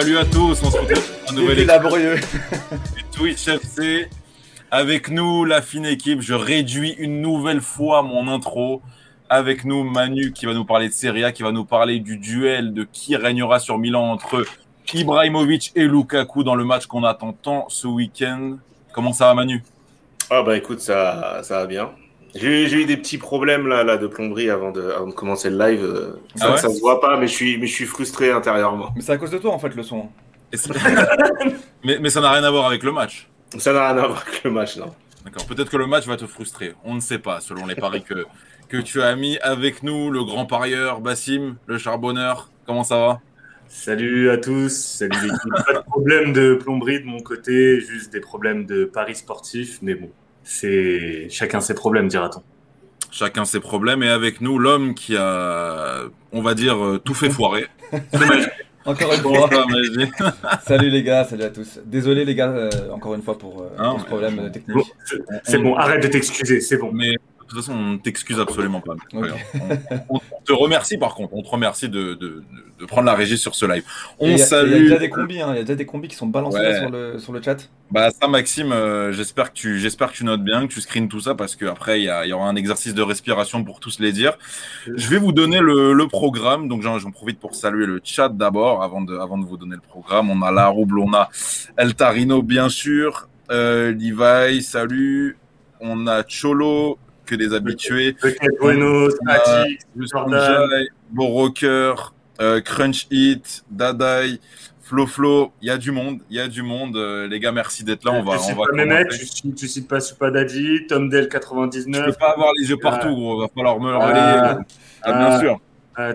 Salut à tous, on se retrouve un nouvel laborieux. Twitch FC. Avec nous, la fine équipe. Je réduis une nouvelle fois mon intro. Avec nous, Manu qui va nous parler de Serie A, qui va nous parler du duel de qui régnera sur Milan entre Ibrahimovic et Lukaku dans le match qu'on attend tant ce week-end. Comment ça va, Manu? Ah bah écoute, ça, ça va bien. J'ai eu des petits problèmes là, là de plomberie avant de, avant de commencer le live. Euh, ça, ah ça se voit pas, mais je suis, mais je suis frustré intérieurement. Mais c'est à cause de toi en fait le son. mais, mais ça n'a rien à voir avec le match. Ça n'a rien à voir avec le match, non. D'accord. Peut-être que le match va te frustrer. On ne sait pas, selon les paris que, que tu as mis avec nous, le grand parieur Bassim, le charbonneur. Comment ça va? Salut à tous, salut l'équipe. Pas de problème de plomberie de mon côté, juste des problèmes de paris sportifs, mais bon, c'est chacun ses problèmes, dira-t-on. Chacun ses problèmes, et avec nous, l'homme qui a, on va dire, euh, tout fait foirer. encore une fois. salut les gars, salut à tous. Désolé les gars, euh, encore une fois pour, euh, ce problème technique. c'est bon, arrête de t'excuser, c'est bon. Mais de toute façon, on ne t'excuse absolument pas. On, te remercie par contre. On te remercie de, de, de prendre la régie sur ce live. On salue. Il y a déjà des combis, hein. il y a déjà des combis qui sont balancés sur, le, sur le chat. Bah ça, Maxime, euh, j'espère que tu, j'espère que tu notes bien, que tu screens tout ça parce qu'après il y, y, aura un exercice de respiration pour tous les dire. Je vais vous donner le, le programme, donc j'en, profite pour saluer le chat d'abord avant de, avant de vous donner le programme. On a la Rouble, on a El Tarino bien sûr, euh, Levi, salut. On a Cholo, que des habitués. Bueno, Boroker, euh, Crunch Hit, Dadai, Flo Flo, il y a du monde, il y a du monde. Euh, les gars, merci d'être là. On va, on va pas tu, tu, cites pas Supadadi, Tom Del 99. Je peux pas avoir les yeux partout, gros. Va falloir me le relayer. Ah, bien sûr.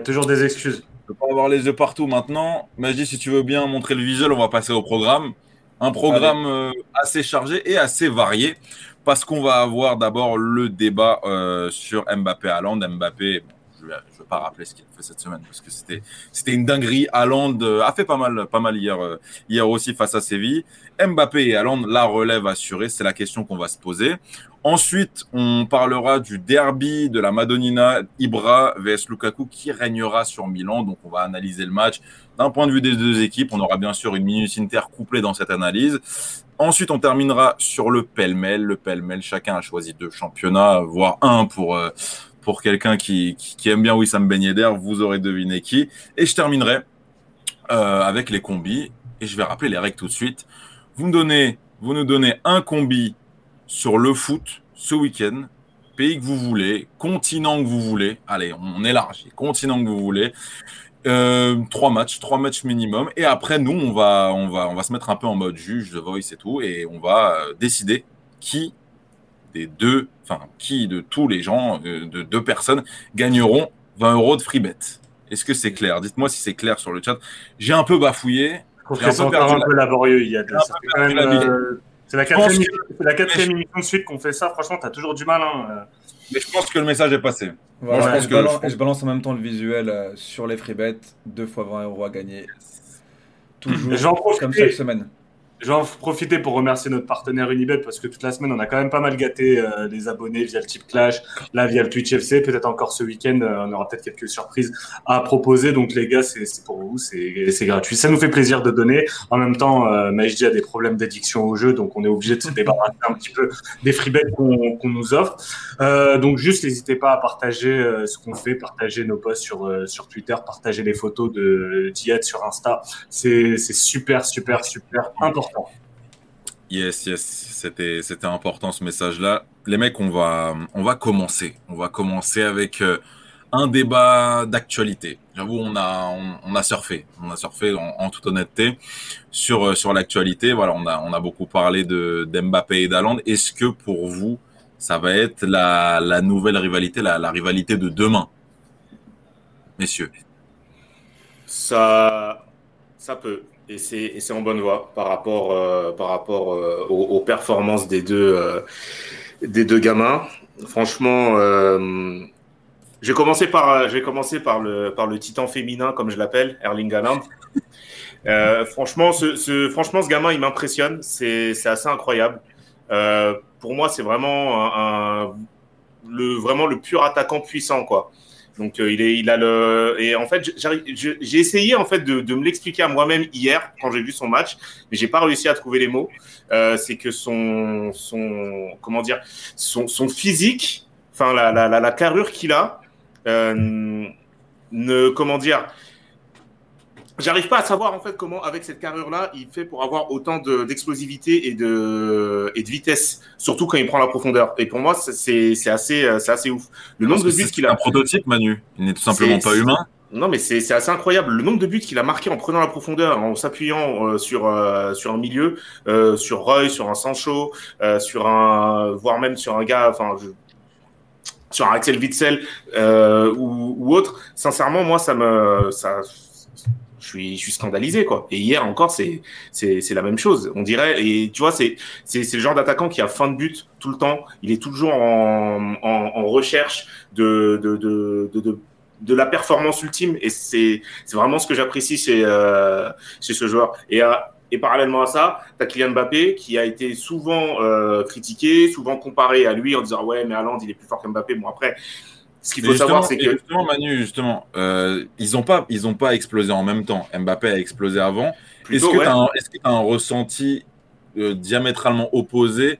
toujours des excuses. Je peux pas avoir les yeux partout maintenant. Mais je dis, si tu veux bien montrer le visuel, on va passer au programme. Un programme euh, assez chargé et assez varié parce qu'on va avoir d'abord le débat euh, sur Mbappé Haaland. Mbappé, ne veux pas rappeler ce qu'il a fait cette semaine parce que c'était c'était une dinguerie. Haaland euh, a fait pas mal pas mal hier euh, hier aussi face à Séville. Mbappé et Haaland la relève assurée, c'est la question qu'on va se poser. Ensuite, on parlera du derby de la Madonnina Ibra vs Lukaku qui régnera sur Milan. Donc, on va analyser le match d'un point de vue des deux équipes. On aura bien sûr une minute inter couplée dans cette analyse. Ensuite, on terminera sur le pêle-mêle. Le pêle-mêle, chacun a choisi deux championnats, voire un pour, euh, pour quelqu'un qui, aime bien Wissam Ben Yedder. Vous aurez deviné qui. Et je terminerai euh, avec les combis. Et je vais rappeler les règles tout de suite. Vous, me donnez, vous nous donnez un combi sur le foot ce week-end. Pays que vous voulez, continent que vous voulez. Allez, on élargit. Continent que vous voulez. Euh, trois matchs, trois matchs minimum. Et après, nous, on va, on va, on va se mettre un peu en mode juge, The Voice et tout, et on va euh, décider qui des deux, enfin, qui de tous les gens, euh, de deux personnes, gagneront 20 euros de free bet. Est-ce que c'est clair? Dites-moi si c'est clair sur le chat. J'ai un peu bafouillé. C'est un, un, peu laborieux. Il y a c'est la quatrième, la quatrième émission de suite qu'on fait ça. Franchement, tu as toujours du mal. Hein. Mais je pense que le message est passé. Moi, je, pense je, que balance, je, balance, en même temps le visuel euh, sur les free bets. Deux fois 20 euros à gagner. Toujours comme chaque semaine. Je vais en profiter pour remercier notre partenaire Unibet parce que toute la semaine, on a quand même pas mal gâté euh, les abonnés via le type Clash, là via le Twitch FC. Peut-être encore ce week-end, euh, on aura peut-être quelques surprises à proposer. Donc les gars, c'est pour vous, c'est gratuit. Ça nous fait plaisir de donner. En même temps, euh, Majdi a des problèmes d'addiction au jeu, donc on est obligé de se débarrasser un petit peu des free bets qu'on nous offre. Euh, donc juste, n'hésitez pas à partager euh, ce qu'on fait, partager nos posts sur, sur Twitter, partager les photos de Diet sur Insta. C'est super, super, super important. Yes, yes, c'était c'était important ce message-là. Les mecs, on va on va commencer. On va commencer avec euh, un débat d'actualité. J'avoue, on a on, a surfé, on a surfé en, toute honnêteté sur euh, sur l'actualité. Voilà, on a on a beaucoup parlé de d'Mbappé et d'Aland. Est-ce que pour vous, ça va être la la nouvelle rivalité, la la rivalité de demain, messieurs Ça ça peut et c'est en bonne voie par rapport, euh, par rapport euh, aux, performances des deux, euh, des deux gamins. Franchement, j'ai commencé par, commencé par le, par le titan féminin, comme je l'appelle, Erling Haaland. franchement, ce, ce, franchement, ce gamin, il m'impressionne. C'est assez incroyable. pour moi, c'est vraiment un, le, vraiment le pur attaquant puissant, quoi. Donc il est, il a le et en fait j'ai essayé en fait de, de me l'expliquer à moi-même hier quand j'ai vu son match, mais j'ai pas réussi à trouver les mots. c'est que son son comment dire son, son physique, enfin la, la, la, la carrure qu'il a, ne comment dire J'arrive pas à savoir en fait comment, avec cette carrure-là, il fait pour avoir autant d'explosivité et, de, et de vitesse, surtout quand il prend la profondeur. Et pour moi, c'est assez, assez ouf. Le nombre de buts qu'il a. un prototype, Manu. Il n'est tout simplement pas humain. Non, mais c'est assez incroyable. Le nombre de buts qu'il a marqué en prenant la profondeur, en s'appuyant euh, sur, euh, sur un milieu, euh, sur Roy, sur un Sancho, sur un, voire même sur un gars, enfin, sur un Axel Witzel ou, ou, autre. Sincèrement, moi, ça me, ça, je suis, scandalisé quoi. Et hier encore, c'est c'est la même chose. On dirait et tu vois, c'est c'est le genre d'attaquant qui a fin de but tout le temps. Il est toujours en, en, en recherche de de, de, de, de la performance ultime et c'est vraiment ce que j'apprécie chez, euh, ce joueur. Et, euh, et parallèlement à ça, tu as Kylian Mbappé qui a été souvent euh, critiqué, souvent comparé à lui en disant ouais mais Haaland il est plus fort qu'Mbappé. Bon après, ce qu'il faut savoir, c'est que. Justement, Manu, justement, euh, ils n'ont pas, ils pas explosé en même temps. Mbappé a explosé avant. Est-ce que tu as, un ressenti euh, diamétralement opposé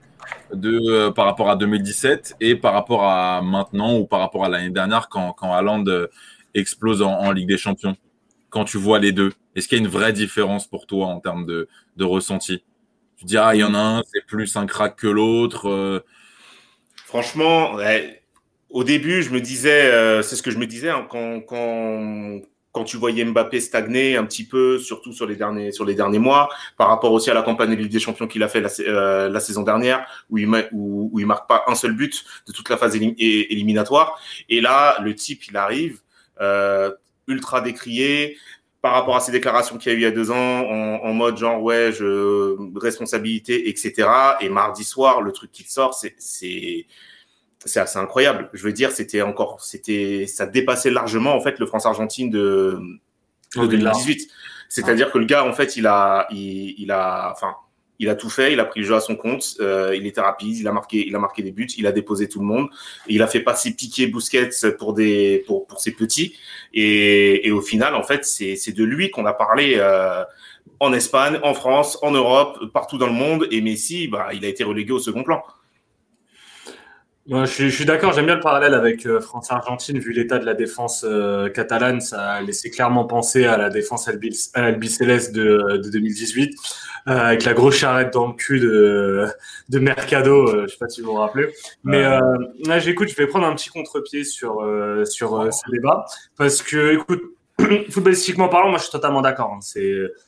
de, euh, par rapport à 2017 et par rapport à maintenant ou par rapport à l'année dernière quand, quand Haaland explose en, Ligue des Champions? Quand tu vois les deux, est-ce qu'il y a une vraie différence pour toi en termes de, de ressenti? Tu dis, ah, il y en a un, c'est plus un crack que l'autre. Franchement, ouais au début, je me disais, euh, c'est ce que je me disais hein, quand, quand, quand tu voyais Mbappé stagner un petit peu, surtout sur les derniers, sur les derniers mois, par rapport aussi à la campagne de Ligue des Champions qu'il a fait la, euh, la, saison dernière, où il, où, où, marque pas un seul but de toute la phase éliminatoire. Et là, le type, il arrive euh, ultra décrié par rapport à ses déclarations qu'il y a eu il y a deux ans, en, en mode genre ouais, je responsabilité, etc. Et mardi soir, le truc qui sort, c'est c'est assez incroyable. Je veux dire, c'était encore, c'était, ça dépassait largement en fait le France-Argentine de, de 2018. C'est-à-dire que le gars, en fait, il a, il, a, enfin, il a tout fait, il a pris le jeu à son compte, euh, il était rapide, il a marqué, il a marqué des buts, il a déposé tout le monde, il a fait passer Piqué, Busquets pour des, pour, pour ses petits, et, et au final, en fait, c'est, c'est de lui qu'on a parlé. Euh, en Espagne, en France, en Europe, partout dans le monde, et Messi, bah, il a été relégué au second plan je, suis, je suis d'accord, j'aime bien le parallèle avec euh, France-Argentine, vu l'état de la défense euh, catalane, ça a laissé clairement penser à la défense albicéleste de, de 2018, euh, avec la grosse charrette dans le cul de, de Mercado, euh, je sais pas si vous vous rappelez. Mais là, j'écoute, je vais prendre un petit contre-pied sur, sur ce débat, parce que, écoute, footballistiquement parlant, moi je suis totalement d'accord. Hein.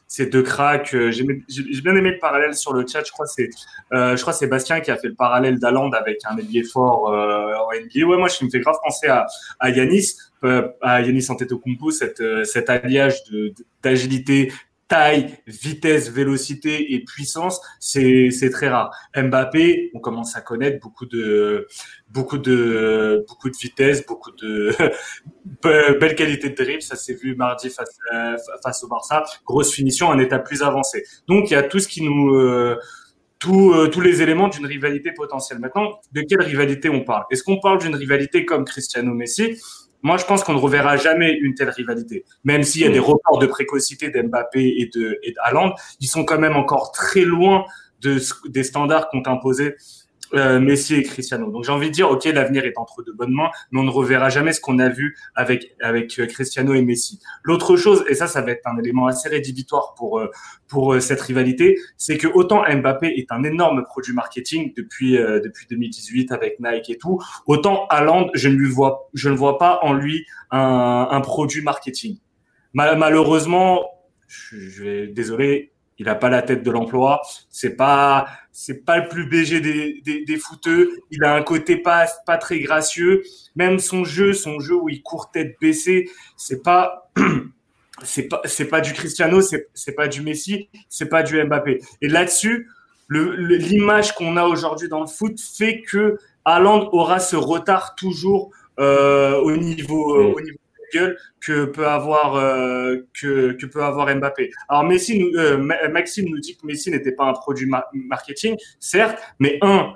C'est deux cracks. Euh, j'ai bien aimé le parallèle sur le chat. Je crois c'est euh, je crois c'est Bastien qui a fait le parallèle d'Aland avec un ailier fort euh, en NBA. Ouais, moi je me fait grave penser à à Yanis, euh, à Yanis Antetokounmpo, cette cet alliage d'agilité, taille, vitesse, vélocité et puissance, c'est très rare. Mbappé, on commence à connaître beaucoup de beaucoup de beaucoup de vitesse, beaucoup de belle qualité de dribble, ça s'est vu mardi face face au Barça, grosse finition, un état plus avancé. Donc il y a tout ce qui nous euh, euh, tous les éléments d'une rivalité potentielle. Maintenant, de quelle rivalité on parle? Est-ce qu'on parle d'une rivalité comme Cristiano Messi? Moi, je pense qu'on ne reverra jamais une telle rivalité. Même s'il y a des reports de précocité d'Mbappé et de, et ils sont quand même encore très loin de, des standards qu'ont imposés euh, Messi et Cristiano. Donc j'ai envie de dire, ok, l'avenir est entre de bonnes mains, mais on ne reverra jamais ce qu'on a vu avec avec euh, Cristiano et Messi. L'autre chose, et ça, ça va être un élément assez rédhibitoire pour euh, pour cette rivalité, c'est que autant Mbappé est un énorme produit marketing depuis depuis 2018 avec Nike et tout, autant Haaland, je ne lui vois je ne vois pas en lui un, un produit marketing. malheureusement, je, je vais désolé, il a pas la tête de l'emploi. C'est pas, c'est pas le plus BG des, des, des footeux. Il a un côté pas, pas très gracieux. Même son jeu, son jeu où il court tête baissée, c'est pas, c'est pas, c'est pas du Cristiano, c'est, c'est pas du Messi, c'est pas du Mbappé. Et là-dessus, l'image qu'on a aujourd'hui dans le foot fait que Haaland aura ce retard toujours euh, au niveau, euh, au niveau gueule que peut avoir euh, que, que, peut avoir Mbappé. Alors Messi, nous, euh, Maxime nous dit que Messi n'était pas un produit marketing, certes, mais un,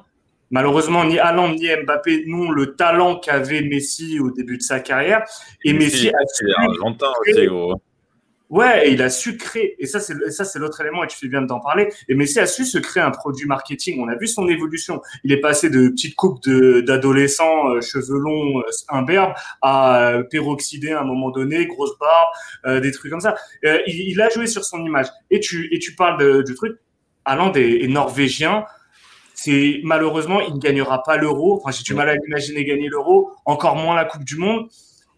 Malheureusement, ni Haaland ni Mbappé n'ont le talent qu'avait Messi au début de sa carrière. Et Messi, a aussi, gros. Ouais, et il a su créer, et ça c'est ça c'est l'autre élément, et tu fais bien d'en parler. Et Messi a su se créer un produit marketing. On a vu son évolution. Il est passé de petites coupes d'adolescents, euh, cheveux longs, euh, imberbes, à euh, peroxydé à un moment donné, grosse barbe, des trucs comme ça. Il, il, a joué sur son image. Et tu et tu parles du truc. Haaland est, est norvégien. C'est malheureusement, il ne gagnera pas l'euro. Enfin, j'ai du mal à imaginer gagner l'euro, encore moins la Coupe du Monde.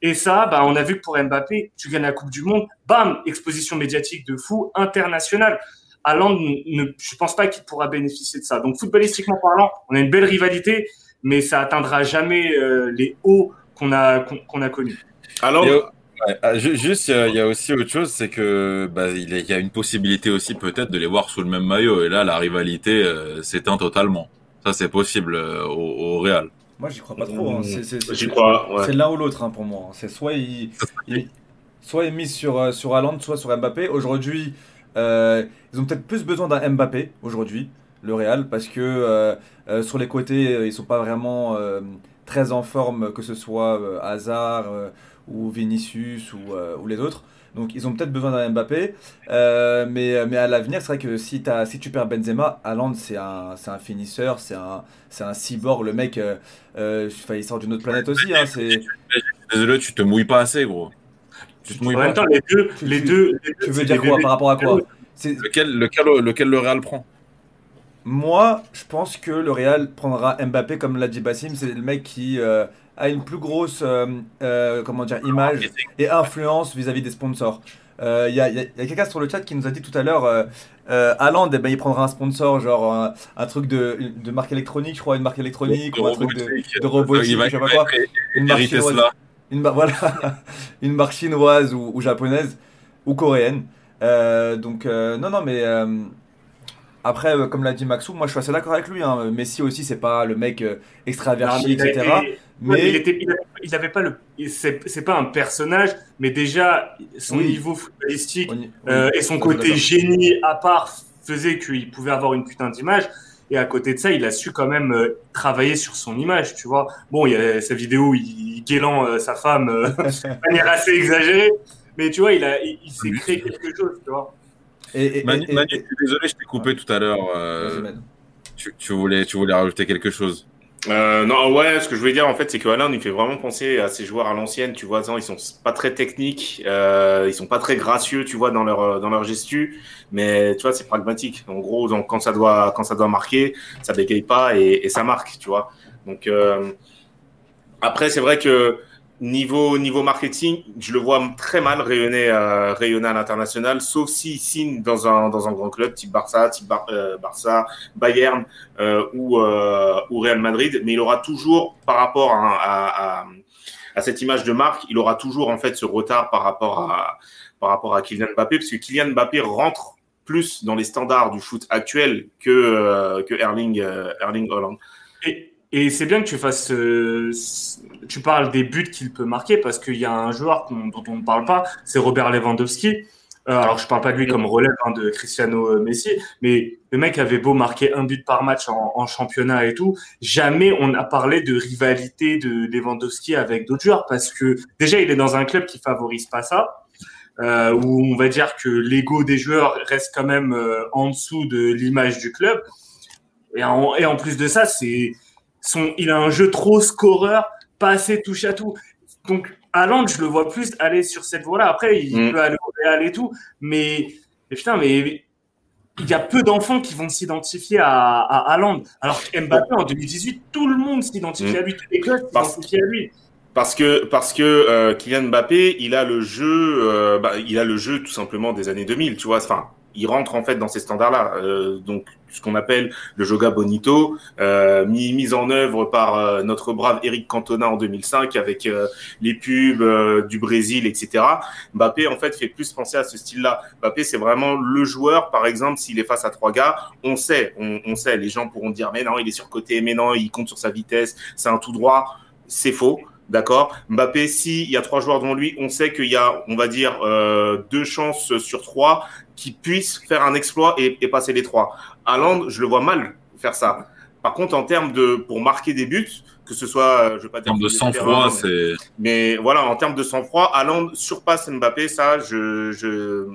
Et ça, bah, on a vu que pour Mbappé, tu gagnes la Coupe du Monde, bam, exposition médiatique de fou, internationale. Haaland, ne, je pense pas qu'il pourra bénéficier de ça. Donc, footballistiquement parlant, on a une belle rivalité, mais ça atteindra jamais euh, les hauts qu'on a, qu'on a connus. Alors, ah, juste, il y, a aussi autre chose, c'est que bah, il y a une possibilité aussi peut-être de les voir sous le même maillot. Et là, la rivalité euh, s'éteint totalement. Ça, c'est possible euh, au, au Real. Moi, j'y crois pas trop. Hein. J'y crois. C'est l'un ou l'autre hein, pour moi. C'est soit il, soit il mise sur euh, sur Haaland, soit sur Mbappé. Aujourd'hui, euh, ils ont peut-être plus besoin d'un Mbappé aujourd'hui, le Real, parce que euh, sur les côtés, ils sont pas vraiment très en forme, que ce soit Hazard ou Vinicius ou, ou les autres. Donc ils ont peut-être besoin d'un Mbappé. Euh, mais, mais à l'avenir, c'est vrai que si, as, si tu perds Benzema, Haaland, c'est un, un finisseur, c'est un, un cyborg. Le mec, euh, euh il sort d'une autre planète aussi. Hein, Désolé, tu te mouilles pas assez, gros. Tu te mouilles en même temps, les deux. Tu, les deux, tu veux dire quoi par rapport à quoi? lequel, lequel, lequel le Real prend? Moi, je pense que le Real prendra Mbappé, comme l'a dit Bassim. C'est le mec qui euh, a une plus grosse euh, euh, comment dire, image et influence vis-à-vis des sponsors. Il euh, y a, y a quelqu'un sur le chat qui nous a dit tout à l'heure, euh, Haaland, eh ben, il prendra un sponsor, genre un, truc de, de, marque électronique, je crois, une marque électronique, ou un truc de, de robotique, je sais pas quoi. Une marque chinoise, une, voilà, une marque chinoise ou, ou, japonaise ou coréenne. donc, non, non, mais après, comme l'a dit Maxou, moi je suis assez d'accord avec lui. Hein. Messi aussi, c'est pas le mec extraverti, etc. Mais il, était, il, avait pas le. C'est pas un personnage, mais déjà son niveau footballistique euh, et son côté génie à part faisait qu'il pouvait avoir une putain d'image. Et à côté de ça, il a su quand même euh, travailler sur son image, tu vois. Bon, il y a sa vidéo où il guélant euh, sa femme de manière assez exagérée, mais tu vois, il, a, il, s'est créé quelque chose, tu vois. Et, Manu, je suis désolé, je t'ai coupé tout à l'heure. Tu, tu, voulais, tu voulais rajouter quelque chose? Euh, non, ouais, ce que je voulais dire en fait, c'est que Alain, il fait vraiment penser à ces joueurs à l'ancienne. Tu vois, ils sont pas très techniques, euh, ils sont pas très gracieux, tu vois, dans leur dans leur gestu, mais tu vois, c'est pragmatique. En gros, donc quand ça doit quand ça doit marquer, ça bégaye pas et, et ça marque, tu vois. Donc euh, après, c'est vrai que Niveau, niveau marketing, je le vois très mal rayonner, euh, rayonner à l'international, sauf s'il signe dans un, dans un grand club type Barça, type euh, Barça, Bayern euh, ou, euh, ou Real Madrid. Mais il aura toujours, par rapport à, à, à, cette image de marque, il aura toujours en fait ce retard par rapport à, par rapport à Kylian Mbappé, parce que Kylian Mbappé rentre plus dans les standards du foot actuel que, euh, que Erling, Erling Holland. Et c'est bien que tu fasses, euh, tu parles des buts qu'il peut marquer parce qu'il y a un joueur dont on ne parle pas, c'est Robert Lewandowski. Euh, alors je parle pas de lui comme relève hein, de Cristiano euh, Messi, mais le mec avait beau marquer un but par match en, championnat et tout, jamais on a parlé de rivalité de Lewandowski avec d'autres joueurs parce que déjà il est dans un club qui favorise pas ça. Où on va dire que l'ego des joueurs reste quand même en dessous de l'image du club. Et en plus de ça, c'est il a un jeu trop scoreur, pas assez touche à tout. Donc, Haaland, je le vois plus aller sur cette voie-là. Après, il mm. peut aller au Real et tout, mais, putain, mais il y a peu d'enfants qui vont s'identifier à, à Haaland. Alors Mbappé, en 2018, tout le monde s'identifie mm. à lui, tous les clubs s'identifient à lui. Parce que parce que euh, Kylian Mbappé, il a le jeu, euh, bah, il a le jeu tout simplement des années 2000, tu vois. Enfin, il rentre en fait dans ces standards-là. Euh, donc ce qu'on appelle le Joga Bonito, euh, mis, mis en œuvre par euh, notre brave Eric Cantona en 2005 avec euh, les pubs euh, du Brésil, etc. Mbappé en fait fait plus penser à ce style-là. Mbappé c'est vraiment le joueur, par exemple, s'il est face à trois gars, on sait, on, on sait, les gens pourront dire mais non il est sur côté, mais non il compte sur sa vitesse, c'est un tout droit, c'est faux. D'accord Mbappé, s'il y a trois joueurs devant lui, on sait qu'il y a, on va dire, euh, deux chances sur trois qui puissent faire un exploit et, et passer les trois. Haaland, je le vois mal faire ça. Par contre, en termes de pour marquer des buts, que ce soit, je vais pas dire. En termes de sang-froid, c'est. Mais voilà, en termes de sang-froid, Haaland surpasse Mbappé, ça, je, je,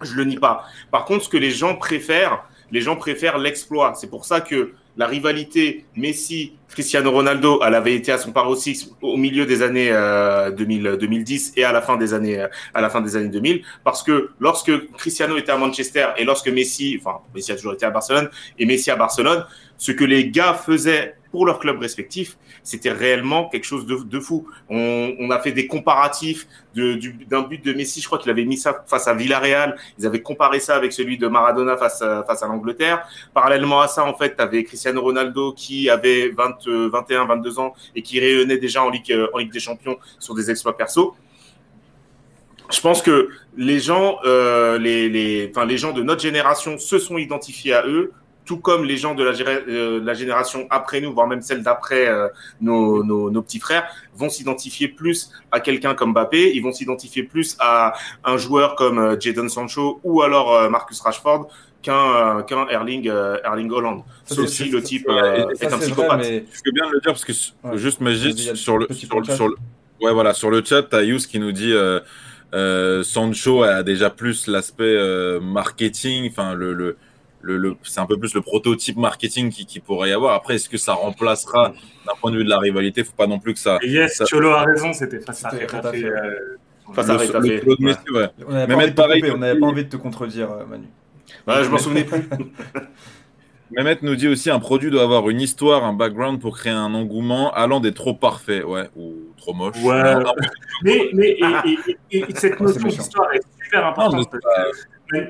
je le nie pas. Par contre, ce que les gens préfèrent, les gens préfèrent l'exploit. C'est pour ça que la rivalité Messi-Cristiano Ronaldo, elle avait été à son paroxysme au milieu des années 2000, euh, 2010 et à la fin des années, à la fin des années 2000. Parce que lorsque Cristiano était à Manchester et lorsque Messi, enfin, Messi a toujours été à Barcelone et Messi à Barcelone, ce que les gars faisaient pour leurs clubs respectifs, c'était réellement quelque chose de, fou. On, a fait des comparatifs d'un but de Messi, je crois qu'il avait mis ça face à Villarreal, ils avaient comparé ça avec celui de Maradona face à, face à l'Angleterre. Parallèlement à ça, en fait, tu avais Cristiano Ronaldo qui avait 20, 21, 22 ans et qui rayonnait déjà en Ligue, en Ligue des Champions sur des exploits perso je pense que les gens, euh, les, les, enfin, les gens de notre génération se sont identifiés à eux tout comme les gens de la, euh, la génération après nous, voire même celle d'après euh, nos, nos, nos, petits frères, vont s'identifier plus à quelqu'un comme Mbappé, ils vont s'identifier plus à un joueur comme euh, Jadon Sancho ou alors Marcus Rashford qu'un qu'un Erling Erling Holland. Sauf si le type est, un psychopathe. mais... Je veux bien le dire parce que juste Magic sur le sur, le, sur le ouais voilà sur le chat, t'as Yous qui nous dit euh, Sancho a déjà plus l'aspect marketing, enfin le, le le, c'est un peu plus le prototype marketing qui, qui pourrait y avoir. Après, est-ce que ça remplacera d'un point de vue de la rivalité Faut pas non plus que ça. yes, Cholo a raison, c'était face à. Face à Rétafé. Ouais. On n'avait pas, pas, envie de te contredire, euh, Manu. Ouais, je m'en souvenais plus. Mehmet nous dit aussi un produit doit avoir une histoire, un background pour créer un engouement. allant des trop parfait, ouais, ou trop moche. Ouais. mais mais et, et, cette notion d'histoire est super importante.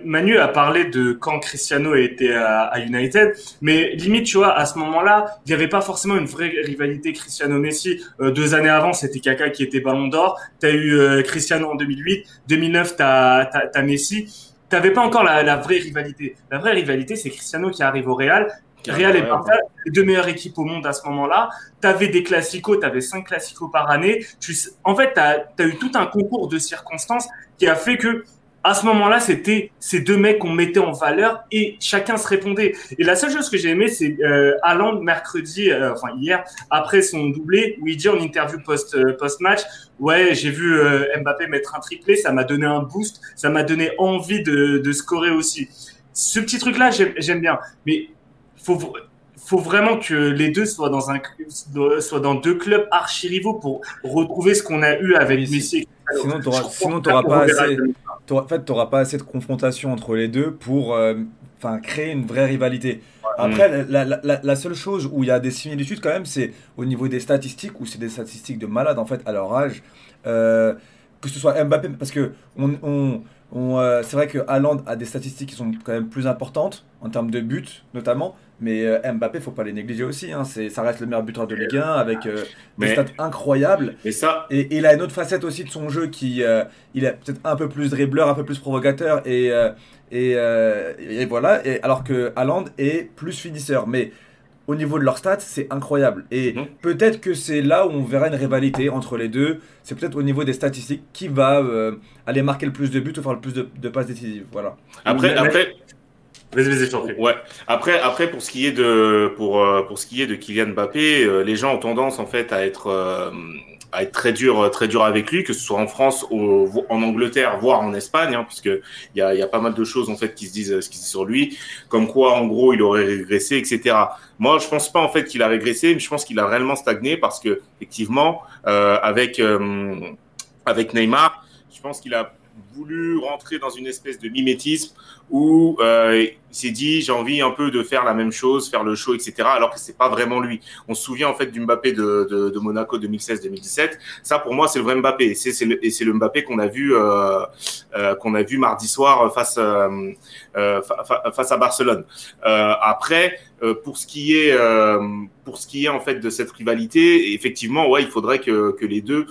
Manu a parlé de quand Cristiano était à, United, mais limite, tu vois, à ce moment-là, il n'y avait pas forcément une vraie rivalité Cristiano-Messi. Euh, deux années avant, c'était Kaka qui était Ballon d'Or. Tu as eu euh, Cristiano en 2008. 2009, tu as, as, Messi. Tu n'avais pas encore la, la, vraie rivalité. La vraie rivalité, c'est Cristiano qui arrive au Real. Real et Barça, les deux meilleures équipes au monde à ce moment-là. Tu avais des classicos, tu avais cinq classicos par année. Tu, en fait, tu as, as eu tout un concours de circonstances qui a fait que à ce moment-là, c'était ces deux mecs qu'on mettait en valeur et chacun se répondait. Et la seule chose que j'ai aimé, c'est euh, mercredi, euh, enfin hier, après son doublé, où il dit en interview post euh, post match, ouais, j'ai vu euh, Mbappé mettre un triplé, ça m'a donné un boost, ça m'a donné envie de, de scorer aussi. Ce petit truc-là, j'aime bien, mais faut faut vraiment que les deux soient dans un soient dans deux clubs archi rivaux pour retrouver ce qu'on a eu avec Messi. Sinon, tu n'auras pas assez en fait, tu n'auras pas assez de confrontation entre les deux pour euh, créer une vraie rivalité. Après, la, la, la, seule chose où il y a des similitudes quand même, c'est au niveau des statistiques, où c'est des statistiques de malades en fait à leur âge. Euh, que ce soit Mbappé, parce que on, on, euh, c'est vrai que Haaland a des statistiques qui sont quand même plus importantes en termes de buts notamment, mais euh, Mbappé, faut pas les négliger aussi. Hein. C'est, ça reste le meilleur buteur de Ligue 1 avec euh, des stats incroyables. Mais ça... Et, il a une autre facette aussi de son jeu qui il est peut-être un peu plus dribbleur, un peu plus provocateur et et, voilà. Et, alors que Haaland est plus finisseur, mais au niveau de leurs stats, c'est incroyable. Et mhm. peut-être que c'est là où on verra une rivalité entre les deux. C'est peut-être au niveau des statistiques qui va euh, aller marquer le plus de buts ou faire le plus de, passes décisives. Voilà. Après, après. Vas-y, Ouais. Après, après, pour ce qui est de, pour, euh, pour ce qui est de Kylian Mbappé, euh, les gens ont tendance en fait à être à être très dur, très dur avec lui, que ce soit en France en Angleterre, voire en Espagne, hein, parce que il y a, y a, pas mal de choses en fait qui se disent, qui se disent sur lui, comme quoi en gros il aurait régressé, etc. Moi, je pense pas en fait qu'il a régressé, mais je pense qu'il a réellement stagné parce que effectivement, euh, avec euh, avec Neymar, je pense qu'il a voulu rentrer dans une espèce de mimétisme où euh, il s'est dit j'ai envie un peu de faire la même chose, faire le show, etc. Alors que c'est pas vraiment lui. On se souvient en fait du Mbappé de, de, de Monaco 2016-2017. Ça pour moi c'est le vrai Mbappé. Et c'est le, le Mbappé qu'on a vu euh, euh, qu'on a vu mardi soir face euh, euh face à Barcelone. Euh, après pour ce qui est pour ce qui est en fait de cette rivalité, effectivement ouais il faudrait que, que les deux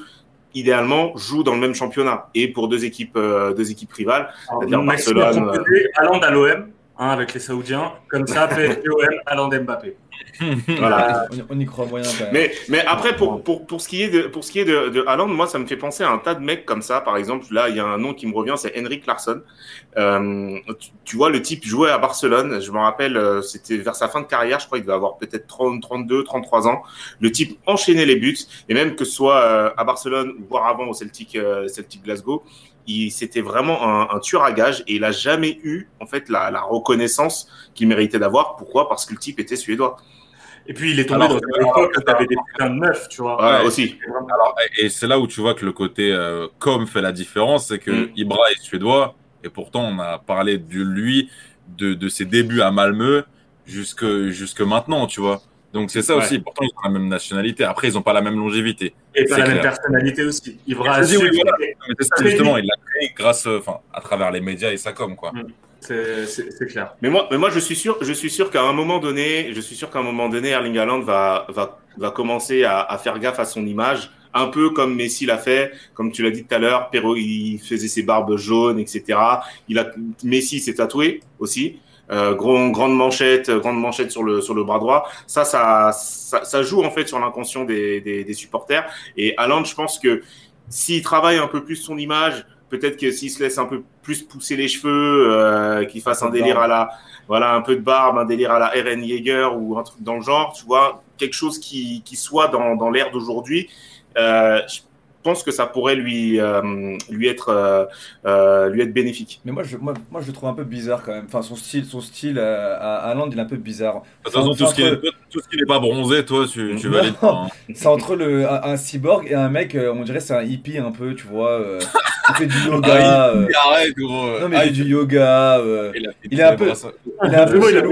idéalement jouent dans le même championnat. Et pour deux équipes euh, deux équipes rivales c'est-à-dire Barcelone euh, à l'OM hein, avec les Saoudiens. Comme ça PSG OM Haaland Mbappé voilà. on, y croit moyen. Même. Mais, mais après, pour, pour, pour, ce qui est de, pour ce qui est de, de Haaland, moi, ça me fait penser à un tas de mecs comme ça. Par exemple, là, il y a un nom qui me revient, c'est Henrik Larsson. Euh, tu, vois, le type jouait à Barcelone. Je me rappelle, euh, c'était vers sa fin de carrière. Je crois qu'il devait avoir peut-être 30, 32, 33 ans. Le type enchaînait les buts. Et même que ce soit euh, à Barcelone, voire avant au Celtic, Celtic Glasgow, c'était vraiment un, un, tueur à gage et il a jamais eu en fait la, la reconnaissance qu'il méritait d'avoir. Pourquoi? Parce que le type était suédois. Et puis il est tombé dans une époque où tu avais des putains de neufs, tu vois. Ouais, aussi. Alors, et c'est là où tu vois que le côté euh, com fait la différence, c'est que mm. Ibra est suédois et pourtant on a parlé de lui, de, de ses débuts à Malmö jusque, jusque maintenant, tu vois. Donc c'est ça aussi. Pourtant, ils ont la même nationalité. Après, ils n'ont pas la même longévité. Et pas la même personnalité aussi. Il oui, voilà. c'est ça, justement, il l'a créé grâce, enfin, à travers les médias et ça comme quoi. Mm. C'est clair. Mais moi, mais moi, je suis sûr, je suis sûr qu'à un moment donné, je suis sûr qu'à un moment donné, Erling Haaland va, va, va commencer à, à, faire gaffe à son image, un peu comme Messi l'a fait, comme tu l'as dit tout à l'heure. Perrault, il faisait ses barbes jaunes, etc. Il a, Messi s'est tatoué aussi. Euh, grand, grande manchette, grande manchette sur le sur le bras droit. Ça, ça, ça, ça joue en fait sur l'inconscient des, des, des, supporters. Et Haaland, je pense que s'il travaille un peu plus son image, peut-être que s'il se laisse un peu plus pousser les cheveux, euh, qu'il fasse un délire à la, voilà, un peu de barbe, un délire à la RN Jaeger ou un truc dans le genre, tu vois, quelque chose qui, qui soit dans, dans l'ère d'aujourd'hui. Euh, pense que ça pourrait lui, euh, lui, être, euh, euh, lui être bénéfique. Mais moi je, moi, moi, je le trouve un peu bizarre quand même. Enfin, son style, son style à Land, il est un peu bizarre. De toute façon, tout, ce qui est, tout ce qui n'est pas bronzé, toi, tu, tu valides. Hein. C'est entre le, un, cyborg et un mec, on dirait c'est un hippie un peu, tu vois. il fait du yoga. Ah, il, arrête, gros. Non, mais il fait du yoga. il, est un peu. Il est un peu chelou.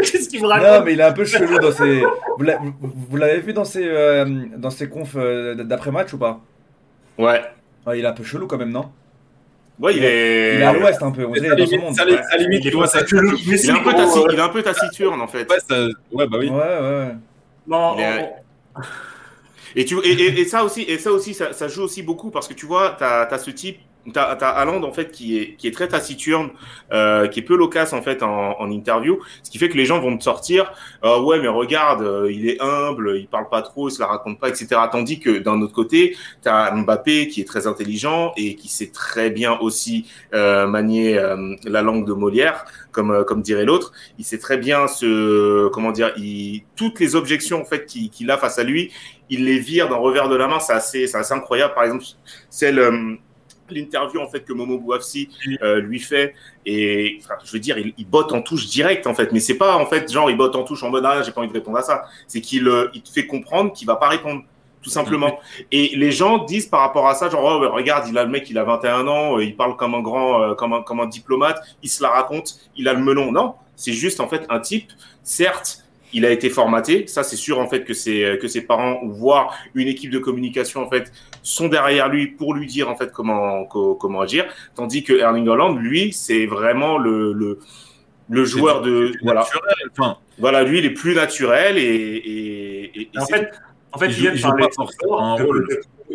Qu'est-ce qu'il me raconte Non, mais il est un peu chelou dans ses. Vous l'avez vu dans ses, dans ses confs d'après-match ou pas? Ouais. ouais. Il est un peu chelou quand même, non? Ouais, il est. Il est à l'ouest un peu, on dirait dans son monde. Ça, limite, tu vois, ça il, est un peu il est un peu taciturne en fait. Ouais, ça... ouais bah oui. Ouais, ouais. Non. Et, tu, et, et, ça aussi, et ça, aussi ça, ça, joue aussi beaucoup parce que tu vois, tu as, as, ce type T'as as en fait qui est qui est très taciturne, euh, qui est peu loquace en fait en, en, interview, ce qui fait que les gens vont te sortir euh, ouais mais regarde euh, il est humble, il parle pas trop, il se la raconte pas etc. Tandis que d'un autre côté t'as Mbappé qui est très intelligent et qui sait très bien aussi euh, manier euh, la langue de Molière comme euh, comme dirait l'autre. Il sait très bien ce comment dire il, toutes les objections en fait qu'il a face à lui, il les vire d'un revers de la main. C'est assez c'est assez incroyable. Par exemple celle l'interview en fait que Momo Bouafsi euh, lui fait. Et enfin, je veux dire il, il, botte en touche direct en fait. Mais c'est pas en fait genre il botte en touche en mode ah j'ai pas envie de répondre à ça. C'est qu'il euh, il te fait comprendre qu'il va pas répondre tout simplement. Et les gens disent par rapport à ça genre oh, regarde il a le mec il a 21 ans euh, il parle comme un grand euh, comme un comme un diplomate il se la raconte il a le melon. Non c'est juste en fait un type certes il a été formaté. Ça, c'est sûr en fait que c'est que ses parents ou voire une équipe de communication en fait sont derrière lui pour lui dire en fait comment comment agir. Tandis que Erling Haaland, lui, c'est vraiment le, le le joueur de voilà. Naturel, enfin. Voilà, lui, il est plus naturel et, et, et, et en fait, en fait, il, il, il pas forcément un rôle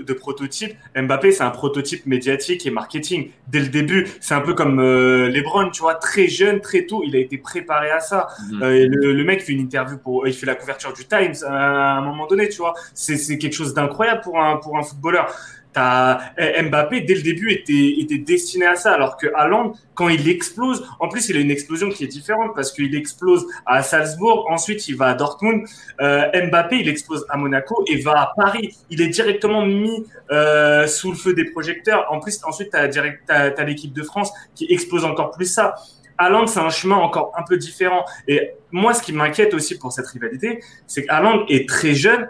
de prototype. Mbappé, c'est un prototype médiatique et marketing. Dès le début, c'est un peu comme euh, LeBron, tu vois, très jeune, très tôt, il a été préparé à ça. Mhm. Euh, le, le, mec fait une interview pour, il fait la couverture du Times à un moment donné, tu vois. C'est quelque chose d'incroyable pour un, pour un footballeur. Eh, Mbappé, dès le début, était, destiné à ça, alors que Haaland, quand il explose, en plus, il a une explosion qui est différente parce qu'il explose à Salzbourg, ensuite il va à Dortmund. Euh, Mbappé, il explose à Monaco et va à Paris. Il est directement mis euh, sous le feu des projecteurs. En plus, ensuite, tu as, l'équipe de France qui explose encore plus ça. Haaland, c'est un chemin encore un peu différent. Et moi, ce qui m'inquiète aussi pour cette rivalité, c'est qu'Haaland est très jeune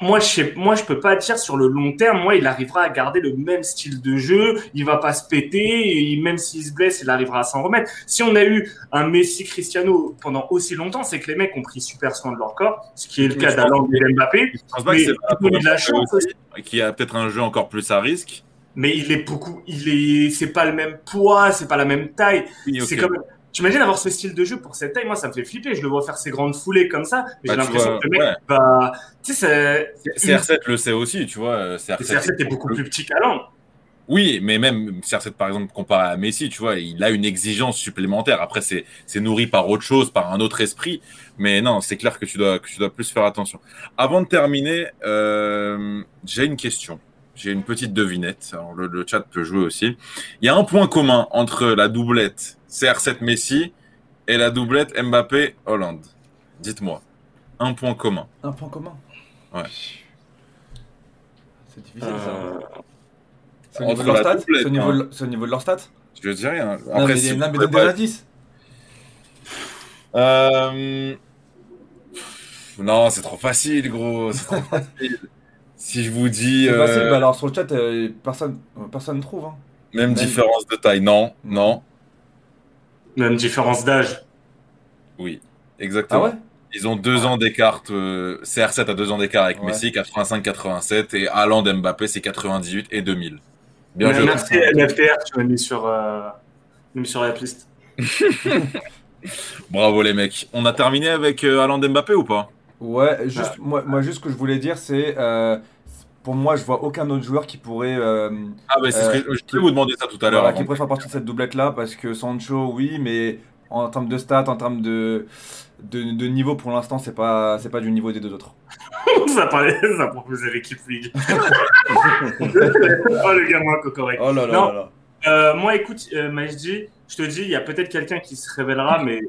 moi, je sais, moi, je peux pas dire sur le long terme, moi, il arrivera à garder le même style de jeu, il va pas se péter, et même s'il se blesse, il arrivera à s'en remettre. Si on a eu un Messi Cristiano pendant aussi longtemps, c'est que les mecs ont pris super soin de leur corps, ce qui est le cas d'Alain et Mbappé. Je pense pas mais que c'est de la chance aussi. Qui a peut-être un jeu encore plus à risque. Mais il est beaucoup, il est, c'est pas le même poids, c'est pas la même taille. Oui, okay. C'est comme, T'imagines avoir ce style de jeu pour cette taille Moi, ça me fait flipper. Je le vois faire ses grandes foulées comme ça. Mais bah, j'ai l'impression que le mec ouais. bah, Tu sais, CR7 le sait aussi, tu vois. CR7, CR7 est beaucoup plus petit qu'Alan. Oui, mais même CR7 par exemple comparé à Messi, tu vois, il a une exigence supplémentaire. Après, c'est nourri par autre chose, par un autre esprit. Mais non, c'est clair que tu dois que tu dois plus faire attention. Avant de terminer, euh, j'ai une question. J'ai une petite devinette. Alors, le, le, chat peut jouer aussi. Il y a un point commun entre la doublette CR7 Messi et la doublette Mbappé Hollande. Dites-moi. Un point commun. Un point commun. Ouais. C'est difficile ça. Euh, c'est au, niveau de leur stats C'est au, niveau, hein. au niveau de leur stats Je dis rien. Après, non, mais, si non, mais donne des indices. Euh... Non, c'est trop facile, gros. C'est trop facile. Si je vous dis. C'est facile, euh... bah alors sur le chat, euh, personne personne ne trouve. Hein. Même, Même, différence de taille, non, non. Même différence d'âge. Oui, exactement. Ah ouais ils ont deux ans d'écart. Euh, CR7 a deux ans d'écart avec ouais. Messi, 85-87, et Haaland Mbappé, c'est 98 et 2000. Bien joué. Merci MFTR, tu m'as mis sur, euh, mis sur la piste. Bravo les mecs. On a terminé avec euh, Haaland Mbappé ou pas? Ouais, juste, ah. moi, moi, juste ce que je voulais dire, c'est. Euh, pour moi, je vois aucun autre joueur qui pourrait. Euh, ah, bah, c'est ce que je, je vais vous demander ça tout à l'heure. Voilà, qui pourrait faire partie de cette doublette-là, parce que Sancho, oui, mais en termes de stats, en termes de, de, de niveau, pour l'instant, c'est pas, c'est pas du niveau des deux autres. ça parlait, ça proposait l'équipe League. oh le gamin cocorec. Oh là là, non, là, euh, moi, écoute, euh, Majdi, je te dis, il y a peut-être quelqu'un qui se révélera, mais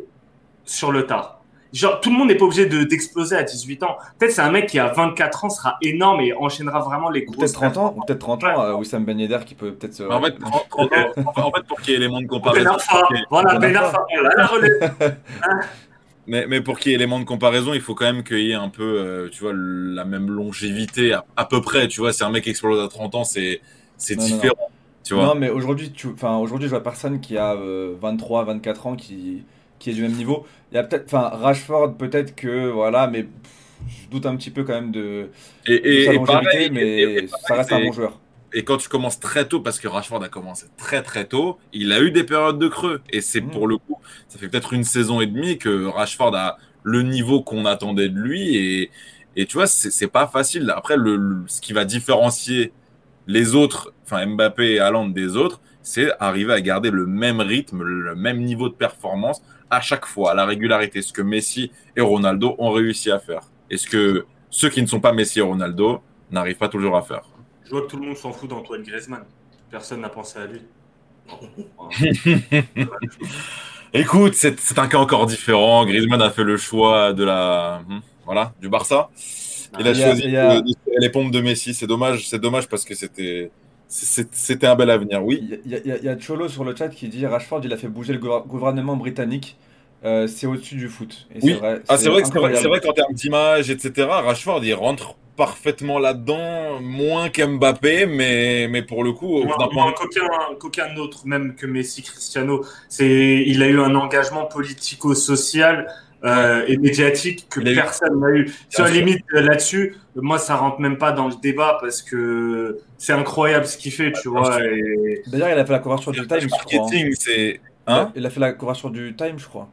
sur le tard. Genre, tout le monde n'est pas obligé d'exploser à 18 ans. Peut-être c'est un mec qui a 24 ans sera énorme et enchaînera vraiment les grosses. Peut-être 30 ans, ou peut-être 30 ans, euh, Wissam Ben Yedder qui peut peut-être se. En fait, 30, 30 ans, en fait, pour qu'il y ait élément de comparaison. Voilà, Ben Arfa, la relève. Mais, mais, pour qu'il y ait élément de comparaison, il faut quand même qu'il y ait un peu, euh, tu vois, la même longévité à, à peu près. Tu vois, si un mec explose à 30 ans, c'est différent. Non. Tu vois non, mais aujourd'hui, enfin, aujourd'hui, je vois personne qui a euh, 23, 24 ans qui, qui est du même niveau. Il y a peut-être, enfin, Rashford, peut-être que, voilà, mais pff, je doute un petit peu quand même de, et, et, de sa et longévité, pareil, mais ça reste un bon joueur. Et quand tu commences très tôt, parce que Rashford a commencé très très tôt, il a eu des périodes de creux. Et c'est Mhm. pour le coup, ça fait peut-être une saison et demie que Rashford a le niveau qu'on attendait de lui. Et, et tu vois, c'est c'est pas facile. Après, le, le- ce qui va différencier les autres, enfin Mbappé et Haaland des autres, c'est arriver à garder le même rythme, le même niveau de performance à chaque fois, à la régularité. Ce que Messi et Ronaldo ont réussi à faire. Et ce que ceux qui ne sont pas Messi et Ronaldo n'arrivent pas toujours à faire. Je vois que tout le monde s'en fout d'Antoine Griezmann. Personne n'a pensé à lui. Écoute, c'est un cas encore différent. Griezmann a fait le choix de la, hmm, voilà, du Barça. Il a Il y a- choisi a- de, de les pompes de Messi. C'est dommage, c'est dommage parce que c'était, c'était un bel avenir. Oui. Il y, a- y y Cholo sur le chat qui dit Rashford, il a fait bouger le gouver- gouvernement britannique. Euh, c'est au-dessus du foot. Et Oui. c'est vrai. Ah, c'est vrai vrai, qu'en termes d'image, etc., Rashford, il rentre parfaitement là-dedans, moins qu'Mbappé, mais, mais pour le coup, Moi, d'un moi, point qu'aucun, autre, même que Messi, Cristiano, c'est, il a eu un engagement politico-social euh, et médiatique que eu- personne n'a eu. Sur la limite euh, là-dessus, moi, ça rentre même pas dans le débat parce que c'est incroyable ce qu'il fait, tu vois. Et... D'ailleurs, il a fait la couverture du Time, je crois. hein. marketing, c'est, Il a- hein il a fait la couverture du Time, je crois.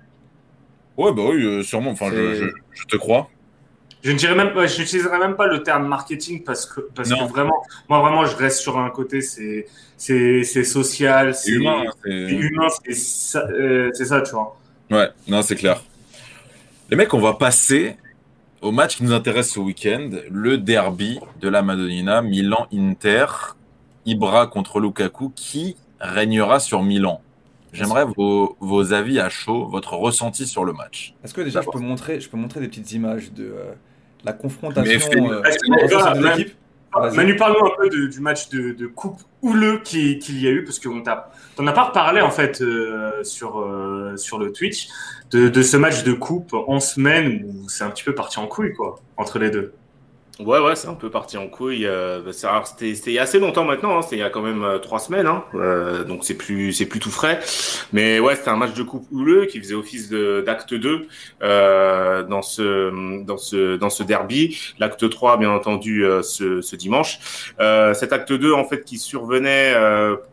Ouais, bah oui, euh, sûrement. Enfin, je, je, je te crois. Je ne dirais même pas, je n'utiliserai même pas le terme marketing parce que, parce Non. que vraiment, moi, vraiment, je reste sur un côté, c'est, c'est, c'est social, C'est humain. hein, c'est c'est- humain, c'est ça, euh, c'est ça, tu vois. Ouais, non, c'est clair. Les mecs, on va passer au match qui nous intéresse ce week-end, le derby de la Madonnina, Milan-Inter, Ibra contre Lukaku, qui régnera sur Milan. J'aimerais vos, vos avis à chaud, votre ressenti sur le match. Est-ce que déjà je peux montrer, je peux montrer des petites images de euh, la confrontation euh, Est-ce que- Manu- parle-nous un peu de- du match de, coupe houleux qui- qu'il y a eu, parce qu'on t'en as pas reparlé en fait euh, sur, euh, sur le Twitch, de, de ce match de coupe en semaine où c'est un petit peu parti en couille, quoi, entre les deux. Ouais, ouais, c'est un peu parti en couille. euh, bah, C'était il y a assez longtemps maintenant, hein, c'était il y a quand même euh, trois semaines, hein, euh, donc c'est plus c'est plus tout frais. Mais ouais, c'était un match de coupe houleux qui faisait office d'acte 2 euh, dans ce dans ce dans ce derby. L'acte 3, bien entendu, euh, ce, ce dimanche. Cet acte 2, en fait, qui survenait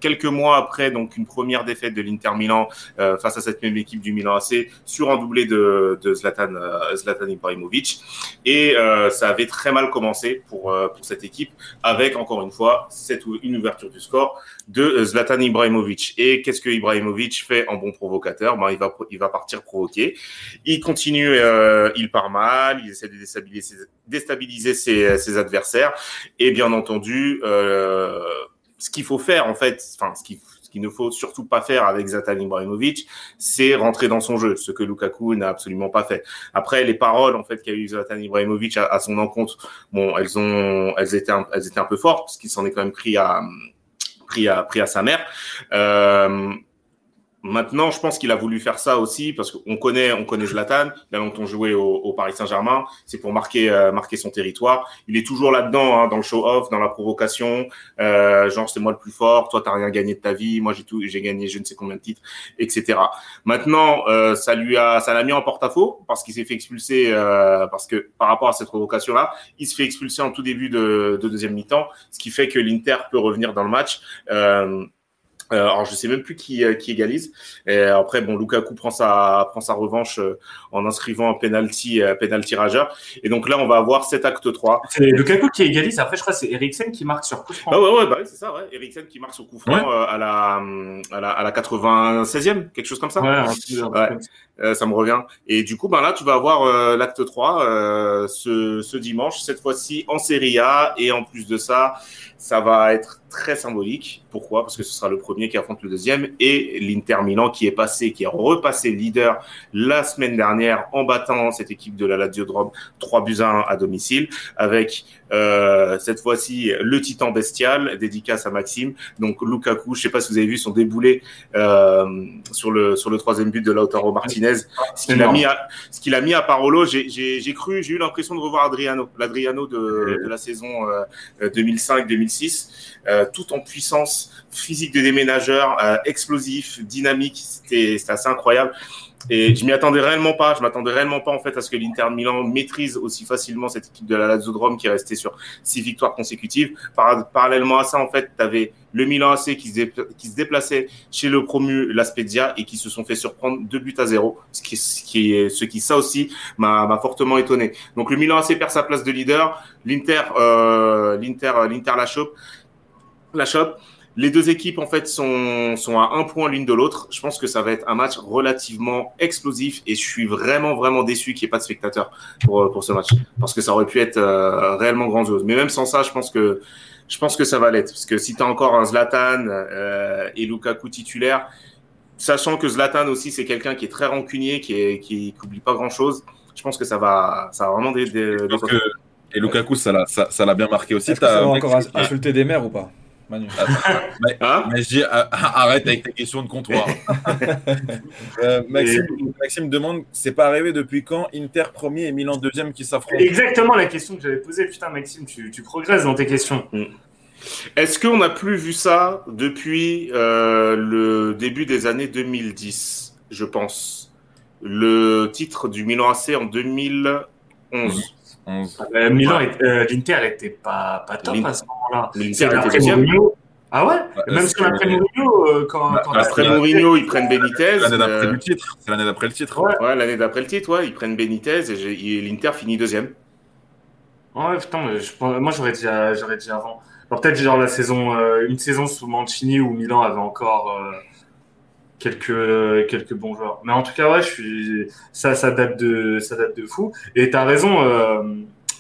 quelques mois après donc une première défaite de l'Inter Milan face à cette même équipe du Milan AC sur un doublé de, de Zlatan Zlatan Ibrahimovic et ça avait très mal commencé pour, euh, pour cette équipe, avec encore une fois cette, une ouverture du score de Zlatan Ibrahimovic. Et qu'est-ce que Ibrahimovic fait en bon provocateur? Ben, il, va, il va partir provoquer. Il continue, euh, il part mal, il essaie de déstabiliser, ses, adversaires. Et bien entendu, euh, ce qu'il faut faire, en fait, enfin, ce qu'il qu'il ne faut surtout pas faire avec Zlatan Ibrahimovic, c'est rentrer dans son jeu, ce que Lukaku n'a absolument pas fait. Après, les paroles en fait qu'a eu Zlatan Ibrahimovic à, son encontre, bon, elles ont, elles étaient, un, elles étaient un peu fortes parce qu'il s'en est quand même pris à, pris à, pris à sa mère. Euh, Maintenant, je pense qu'il a voulu faire ça aussi parce qu'on connaît, on connaît Zlatan. Il a longtemps joué au, au Paris Saint-Germain. C'est pour marquer, euh, marquer son territoire. Il est toujours là-dedans, hein, dans le show-off, dans la provocation. Euh, genre, c'est moi le plus fort. Toi, t'as rien gagné de ta vie. Moi, j'ai tout, j'ai gagné je ne sais combien de titres, etc. Maintenant, euh, ça lui a, ça l'a mis en porte-à-faux parce qu'il s'est fait expulser, euh, parce que par rapport à cette provocation-là, il se fait expulser en tout début de, de deuxième mi-temps, ce qui fait que l'Inter peut revenir dans le match. Euh, euh, alors je sais même plus qui, euh, qui égalise. Et après bon Lukaku prend sa prend sa revanche euh, en inscrivant un penalty penalty rageur. Et donc là on va avoir cet acte 3. C'est Lukaku qui égalise. Après je crois c'est Eriksen qui marque sur coup franc. Ah ouais ouais bah c'est ça ouais. Eriksen qui marque sur coup franc à la à la à la 96e quelque chose comme ça. Ouais, ouais. ça me revient. Et du coup ben là tu vas avoir l'acte 3 ce ce dimanche cette fois-ci en Serie A et en plus de ça ça va être très symbolique. Pourquoi? Parce que ce sera le premier qui affronte le deuxième et l'Inter Milan qui est passé, qui est repassé leader la semaine dernière en battant cette équipe de la Lazio Drome 3 buts à 1 à domicile avec euh, cette fois-ci le titan bestial, dédicace à Maxime. Donc Lukaku, je sais pas si vous avez vu son déboulé euh, sur le sur le troisième but de Lautaro Martinez, ce qu'il a mis à Parolo. J'ai cru, j'ai eu l'impression de revoir Adriano, l'Adriano de, de, la saison euh, 2005-2006. Euh, tout en puissance physique de euh, explosif, dynamique. C'était assez incroyable. Et je m'y attendais réellement pas. Je m'attendais réellement pas en fait à ce que l'Inter Milan maîtrise aussi facilement cette équipe de la Lazio qui est restée sur six victoires consécutives. parallèlement à ça, en fait, tu avais le Milan AC qui se, déplaçait chez le promu La Spezia et qui se sont fait surprendre deux buts à zéro. Ce qui, ce qui, ce qui ça aussi m'a fortement étonné. Donc le Milan AC perd sa place de leader. L'Inter, euh, l'Inter, l'Inter la chope. La chope. Les deux équipes, en fait, sont, sont à un point l'une de l'autre. Je pense que ça va être un match relativement explosif et je suis vraiment, vraiment déçu qu'il n'y ait pas de spectateurs pour, pour ce match. Parce que ça aurait pu être euh, réellement grandiose. Mais même sans ça, je pense que, je pense que ça va l'être. Parce que si tu as encore un Zlatan euh, et Lukaku titulaire, sachant que Zlatan aussi, c'est quelqu'un qui est très rancunier, qui est, qui n'oublie pas grand-chose, je pense que ça va, ça va vraiment des, des, des que... Et Lukaku, ça l'a ça, ça bien marqué aussi. Est-ce que ça va encore insulter des mères ou pas? Manu. mais, hein mais je dis, arrête avec tes questions de comptoir. euh, Maxime, Maxime, demande, c'est pas arrivé depuis quand Inter premier et Milan deuxième qui s'affrontent? Exactement la question que j'avais posée. Putain, Maxime, tu, tu, progresses dans tes questions. Mm. Est-ce qu'on n'a plus vu ça depuis euh, le début des années 2010, je pense? Le titre du Milan AC en 2011. 11. Euh, Milan, euh, l'Inter était pas, pas top à ce moment-là. L'Inter était deuxième. Ah ouais? Même si après Mourinho, euh, quand, quand après Mourinho, ils prennent Benitez. L'année d'après le titre. C'est l'année d'après le titre. Ouais, ouais l'année d'après le titre, ouais, ils prennent Benitez et, l'Inter finit deuxième. Ouais, putain, je, moi j'aurais dit, j'aurais dit avant. Alors peut-être genre la saison, une saison sous Mancini où Milan avait encore quelques quelques bons joueurs. Mais en tout cas, ouais, je suis ça, ça date de ça date de fou. Et t'as raison. Euh,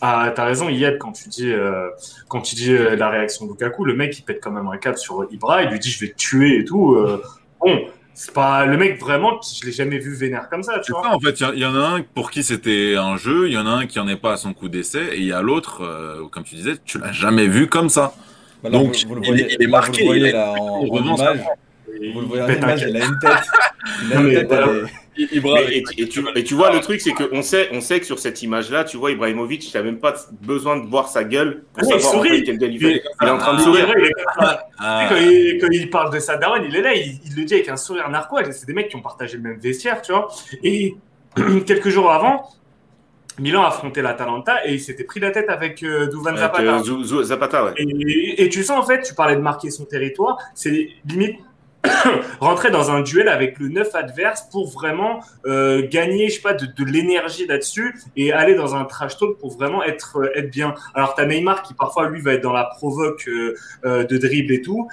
ah, t'as raison, Yed, quand tu dis, euh, quand tu dis euh, la réaction de Lukaku, le mec, il pète quand même un câble sur Ibra, il lui dit je vais te tuer et tout. Euh, bon, c'est pas le mec vraiment, je l'ai jamais vu vénère comme ça, tu vois. Ça, en fait, il y, en a un pour qui c'était un jeu, il y en a un qui en est pas à son coup d'essai, et il y a l'autre, euh, comme tu disais, tu l'as jamais vu comme ça. Bah là, Donc, vous, vous voyez, il, il, est marqué. Vous le voyez là en, en image. Vous le voyez en image, il a une tête. Il a une tête, elle est... Et, et, tu, et, tu, vois, le truc, c'est qu'on sait, on sait que sur cette image-là, tu vois, Ibrahimovic, il n'a même pas besoin de voir sa gueule pour ah, savoir il, en fait, il, il, est en train de sourire. Ah. Quand, il, quand, il, parle de sa daronne, il est là, il, le dit avec un sourire narquois. C'est des mecs qui ont partagé le même vestiaire, tu vois. Et quelques jours avant, Milan a affronté l'Atalanta et il s'était pris la tête avec euh, Duvan Zapata. Euh, Zapata, ouais. Et, et, tu sens, en fait, tu parlais de marquer son territoire, c'est limite rentrer dans un duel avec le 9 adverse pour vraiment euh, gagner, je sais pas, de, de l'énergie là-dessus et aller dans un trash talk pour vraiment être euh, être bien. Alors tu as Neymar qui parfois lui va être dans la provoque euh, de dribble et tout.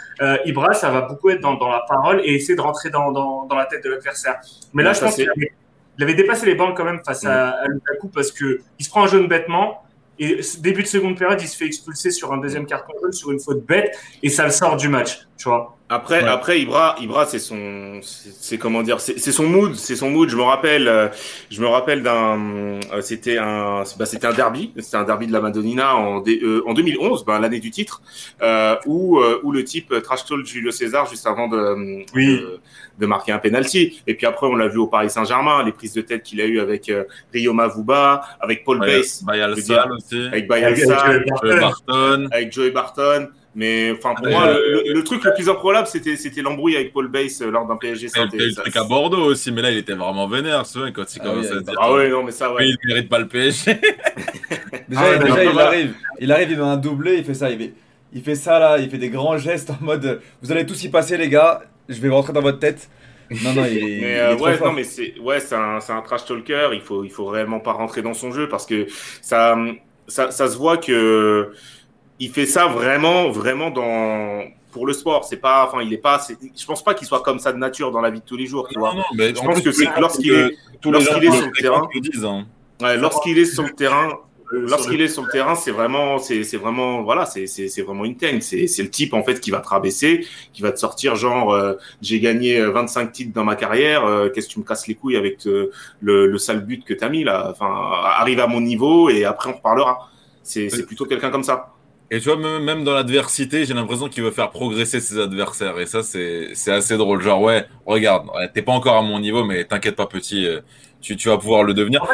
Ibra ça va beaucoup être dans, dans la parole et essayer de rentrer dans, dans, dans la tête de l'adversaire. Mais là je pense qu'il avait, il avait dépassé les bancs quand même face à, à Lukaku parce que il se prend un jaune bêtement. Et début de seconde période, il se fait expulser sur un deuxième carton jaune sur une faute bête et ça le sort du match, tu vois. Après, Ouais. après Ibra, Ibra, c'est son, c'est c'est comment dire, c'est c'est son mood, c'est son mood. Je me rappelle, euh, je me rappelle d'un, euh, c'était un, bah, c'était un derby, c'était un derby de la Madonnina en, dé- euh, en 2011, ben, l'année du titre, euh, où euh, où le type euh, trash talk Julio César juste avant de, Oui. de, de marquer un penalty. Et puis après, on l'a vu au Paris Saint-Germain, les prises de tête qu'il a eu avec euh, Rio Mavuba, avec Paul Bass, Bayal veux Sal dire, aussi. avec Bayal Avec- Sarr, avec- euh, Barton. avec Joey Barton. Mais enfin, pour Ouais. moi, le, le- le truc le plus improbable, c'était c'était l'embrouille avec Paul Bass euh, lors d'un PSG Et Saint- le ça- truc à Bordeaux aussi, mais là il était vraiment vénère, ce mec, quand il Ah commence oui, à dire. Ah ouais, non, mais ça, ouais. Oui, il mérite pas le PSG. Déjà, Ah ouais, déjà, non, il arrive, il arrive, il met un doublé, il fait ça, il fait, il fait ça là, il fait des grands gestes en mode, vous allez tous y passer les gars, je vais rentrer dans votre tête. Non non, il est, il Mais est euh, trop ouais, fort. non, mais c'est ouais, c'est un, c'est un trash talker. Il faut, il faut réellement pas rentrer dans son jeu parce que ça, ça, ça se voit que il fait ça vraiment, vraiment dans pour le sport. C'est pas, enfin, il est pas. Je pense pas qu'il soit comme ça de nature dans la vie de tous les jours. Tu vois. Non, non, mais Je en pense que c'est lorsqu'il est- lorsqu'il sur le terrain. hein. Lorsqu'il est sur le terrain, Euh, lorsqu'il est sur le terrain, c'est vraiment, c'est, c'est vraiment, voilà, c'est, vraiment une teigne. C'est, c'est le type en fait qui va te rabaisser, qui va te sortir genre, euh, j'ai gagné euh, 25 titres dans ma carrière. euh, qu'est-ce que tu me casses les couilles avec euh, le, le sale but que t'as mis là? Enfin, arrive à mon niveau et après on reparlera. C'est, c'est plutôt quelqu'un comme ça. Et tu vois, même, dans l'adversité, j'ai l'impression qu'il veut faire progresser ses adversaires. Et ça, c'est c'est assez drôle. Genre, ouais, regarde, t'es pas encore à mon niveau, mais t'inquiète pas, petit, euh, tu, tu vas pouvoir le devenir.